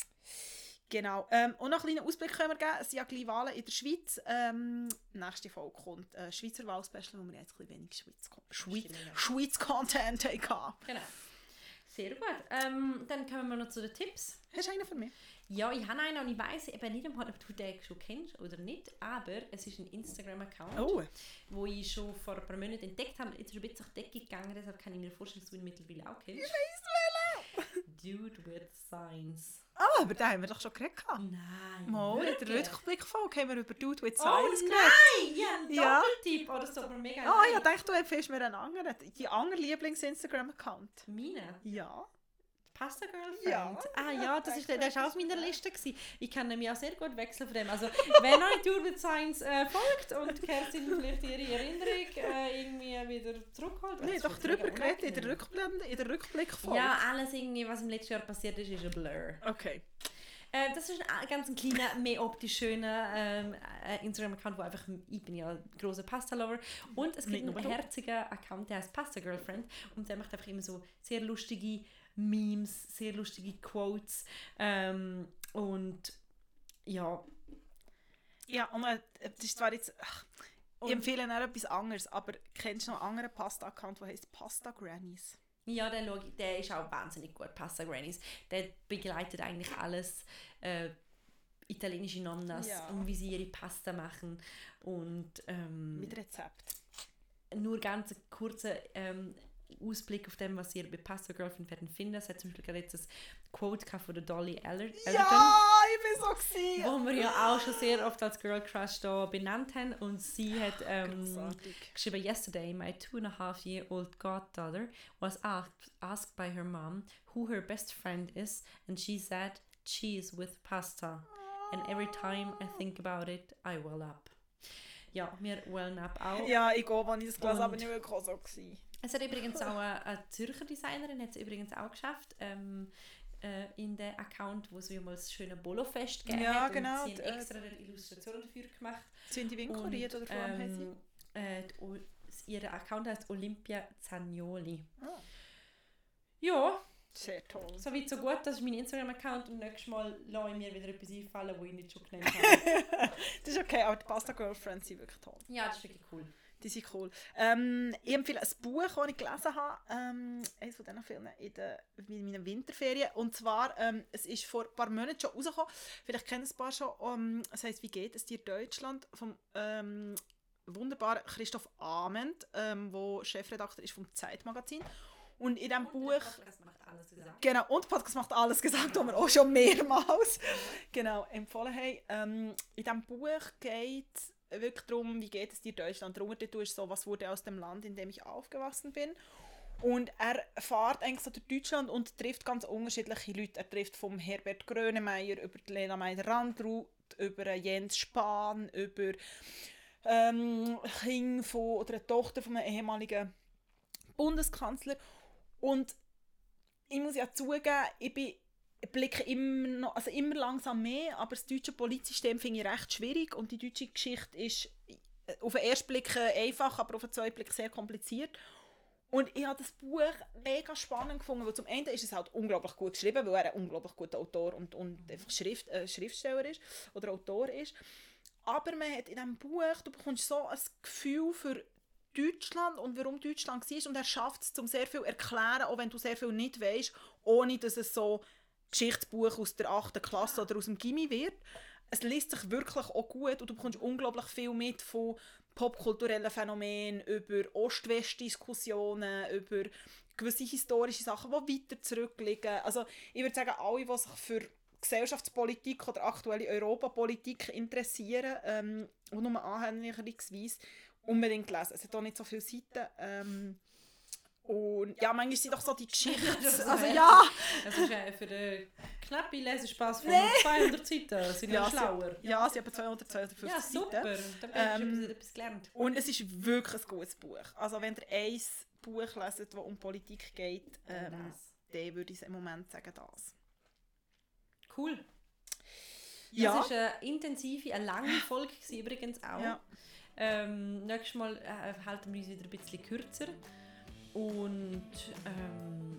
Genau. Ähm, und noch einen kleinen Ausblick können wir geben. Es sind ja gleich Wahlen in der Schweiz. Ähm, nächste Folge kommt äh, Schweizer Wahlspecial, wo wir jetzt ein bisschen wenig Schweiz, Schweiz. Schweiz Content haben. Genau. Sehr gut. Ähm, dann kommen wir noch zu den Tipps. Hast du einen für mich? Ja, ich habe einen und ich weiß eben nicht, einmal, ob du den schon kennst oder nicht, aber es ist ein Instagram-Account, Oh. wo ich schon vor ein paar Monaten entdeckt habe. Jetzt ist ein bisschen auf die Decke gegangen, deshalb kann ich mir vorstellen, dass du ihn mittlerweile auch kennst. Dude with Signs. Ah, über den haben wir doch schon geredet. Nein. Mal, in der? Rückblickfolge haben wir über Dude with Oh Science geredet. nein! Ja, ein Ja. Doppeltipp! Oh, das tut mir mega Ah, leid. ja, dachte du empfiehlst mir einen anderen. Die andere Lieblings-Instagram-Account. Meine? Ja. Pasta Girlfriend? Ja. Ah ja, das ist, Danke, der ist auch auf meiner ist Liste. Gewesen. Ich kann nämlich auch sehr gut wechseln von dem. Also, wenn euch Tour with Science äh, folgt und Kerstin vielleicht ihre Erinnerung äh, irgendwie wieder zurückholt. Das doch drüber geredet in der. Rückblende, in der Rückblickfolge. Ja, alles irgendwie, was im letzten Jahr passiert ist, ist ein Blur. Okay. Äh, das ist ein ganz ein kleiner, mehr optisch schöner ähm, äh, Instagram-Account, wo einfach, ich bin ja ein großer Pasta-Lover und es gibt einen herzigen Account, der heißt Pasta Girlfriend und der macht einfach immer so sehr lustige Memes, sehr lustige Quotes ähm, und ja, Ja, und äh, das ist zwar jetzt... Ach, ich empfehle noch etwas anderes, aber kennst du noch einen anderen Pasta-Account, der heißt Pasta Grannies? ja der, der ist auch wahnsinnig gut, Pasta Grannies. Der begleitet eigentlich alles, äh, italienische Nonnas Ja. und wie sie ihre Pasta machen und ähm, Mit Rezept. nur ganz kurzen ähm, Ausblick auf dem, was ihr bei Pasta Girlfriend werden finden. Es hat zum Beispiel gerade jetzt ein Quote von der Dolly Aller Allerton, Ja, ich bin so gewesen. wo wir ja auch schon sehr oft als Girl Crush da benannt haben und sie hat ähm, Großartig. geschrieben, yesterday my two and a half year old goddaughter was asked, asked by her mom who her best friend is and she said cheese with pasta and every time I think about it I well up. Ja, wir wellen up auch. Ja, ich gehe, als ich das Und- habe, nicht auch so gewesen. Es hat übrigens auch eine, eine Zürcher Designerin hat es übrigens auch geschafft ähm, äh, in den Account, wo sie mal das schöne Bolofest gegeben Ja, hat genau, und sie äh, extra eine Illustration dafür gemacht. Sind die winkuriert oder vor allem haben ähm, äh, die ihr Account heißt Olympia Zagnoli. Ah, Ja, sehr toll. so weit so gut. Das ist mein Instagram-Account und nächstes Mal lasse ich mir wieder etwas einfallen, wo ich nicht schon genannt habe. Das ist okay, aber die Pasta Girlfriends sind wirklich toll. ja, das ist wirklich cool. Die sind cool. Ähm, ich empfehle ein Buch, das ich gelesen habe, ähm, eines von diesen Filmen in, der, in meinen Winterferien. Und zwar, ähm, es ist vor ein paar Monaten schon rausgekommen. Vielleicht kennen es ein paar schon. Um, es heisst «Wie geht es dir Deutschland?» vom ähm, wunderbaren Christoph Ament, ähm, wo Chefredakteur ist vom Zeitmagazin. Und in diesem Buch... Das macht alles gesagt. Genau, und Podcast macht alles gesagt, haben wir auch schon mehrmals genau, empfohlen haben. Ähm, in diesem Buch geht es wirklich darum, wie geht es dir Deutschland. Der Untertitel ist so, was wurde aus dem Land, in dem ich aufgewachsen bin. Und er fährt eigentlich so durch Deutschland und trifft ganz unterschiedliche Leute. Er trifft vom Herbert Grönemeyer über die Lena Meyer-Randruth, über Jens Spahn, über ähm, Kind von, oder eine Tochter von einem ehemaligen Bundeskanzler. Und ich muss ja zugeben, ich bin blicke immer, noch, also immer langsam mehr, aber das deutsche Politsystem finde ich recht schwierig und die deutsche Geschichte ist äh, auf den ersten Blick äh, einfach, aber auf den zweiten Blick sehr kompliziert. Und ich habe das Buch mega spannend gefunden, weil zum einen ist es halt unglaublich gut geschrieben, weil er ein unglaublich guter Autor und, und einfach Schrift, äh, Schriftsteller ist oder Autor ist. Aber man hat in diesem Buch, du bekommst so ein Gefühl für Deutschland und warum Deutschland war und er schafft es, um sehr viel zu erklären, auch wenn du sehr viel nicht weißt, ohne dass es so Geschichtsbuch aus der 8. Klasse oder aus dem Gimmi wird. Es liest sich wirklich auch gut und du bekommst unglaublich viel mit von popkulturellen Phänomenen, über Ost-West-Diskussionen, über gewisse historische Sachen, die weiter zurückliegen. Also ich würde sagen, alle, die sich für Gesellschaftspolitik oder aktuelle Europapolitik interessieren ähm, und nur anhänglicherweise unbedingt lesen. Es hat auch nicht so viele Seiten. Ähm, und ja, manchmal sind doch so die Geschichten. Also ja, Das ist äh, für den knappen Lesespaß von Nee. 200 Seiten. Sind ja, ja, schlauer. sie, ja, sie haben 200, 250 Ja, super. Seiten. Da hast du Ähm, etwas, etwas gelernt. Und es ist wirklich ein gutes Buch. Also wenn ihr ein Buch leset, das um Politik geht, ähm, dann würde ich im Moment sagen, das. Cool. Ja. Das war eine intensive, eine lange Folge übrigens auch. Ja. Ähm, nächstes Mal äh, halten wir uns wieder ein bisschen kürzer. Und ähm,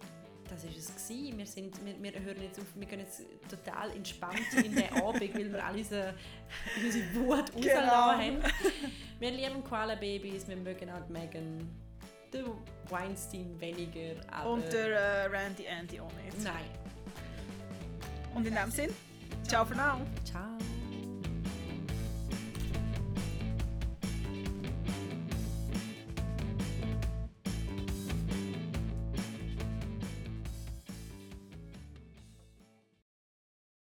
das ist es gewesen. Wir, sind, wir, wir hören jetzt auf, wir gehen jetzt total entspannt in den Abend, weil wir alle unsere, unsere Wut Genau. rausgelassen haben. Wir lieben Koala-Babys, wir mögen auch Megan, den Weinstein weniger, aber... Und der äh, Randy Andy auch nicht. Nein. Und in dem Sinn, ciao für now. Ciao.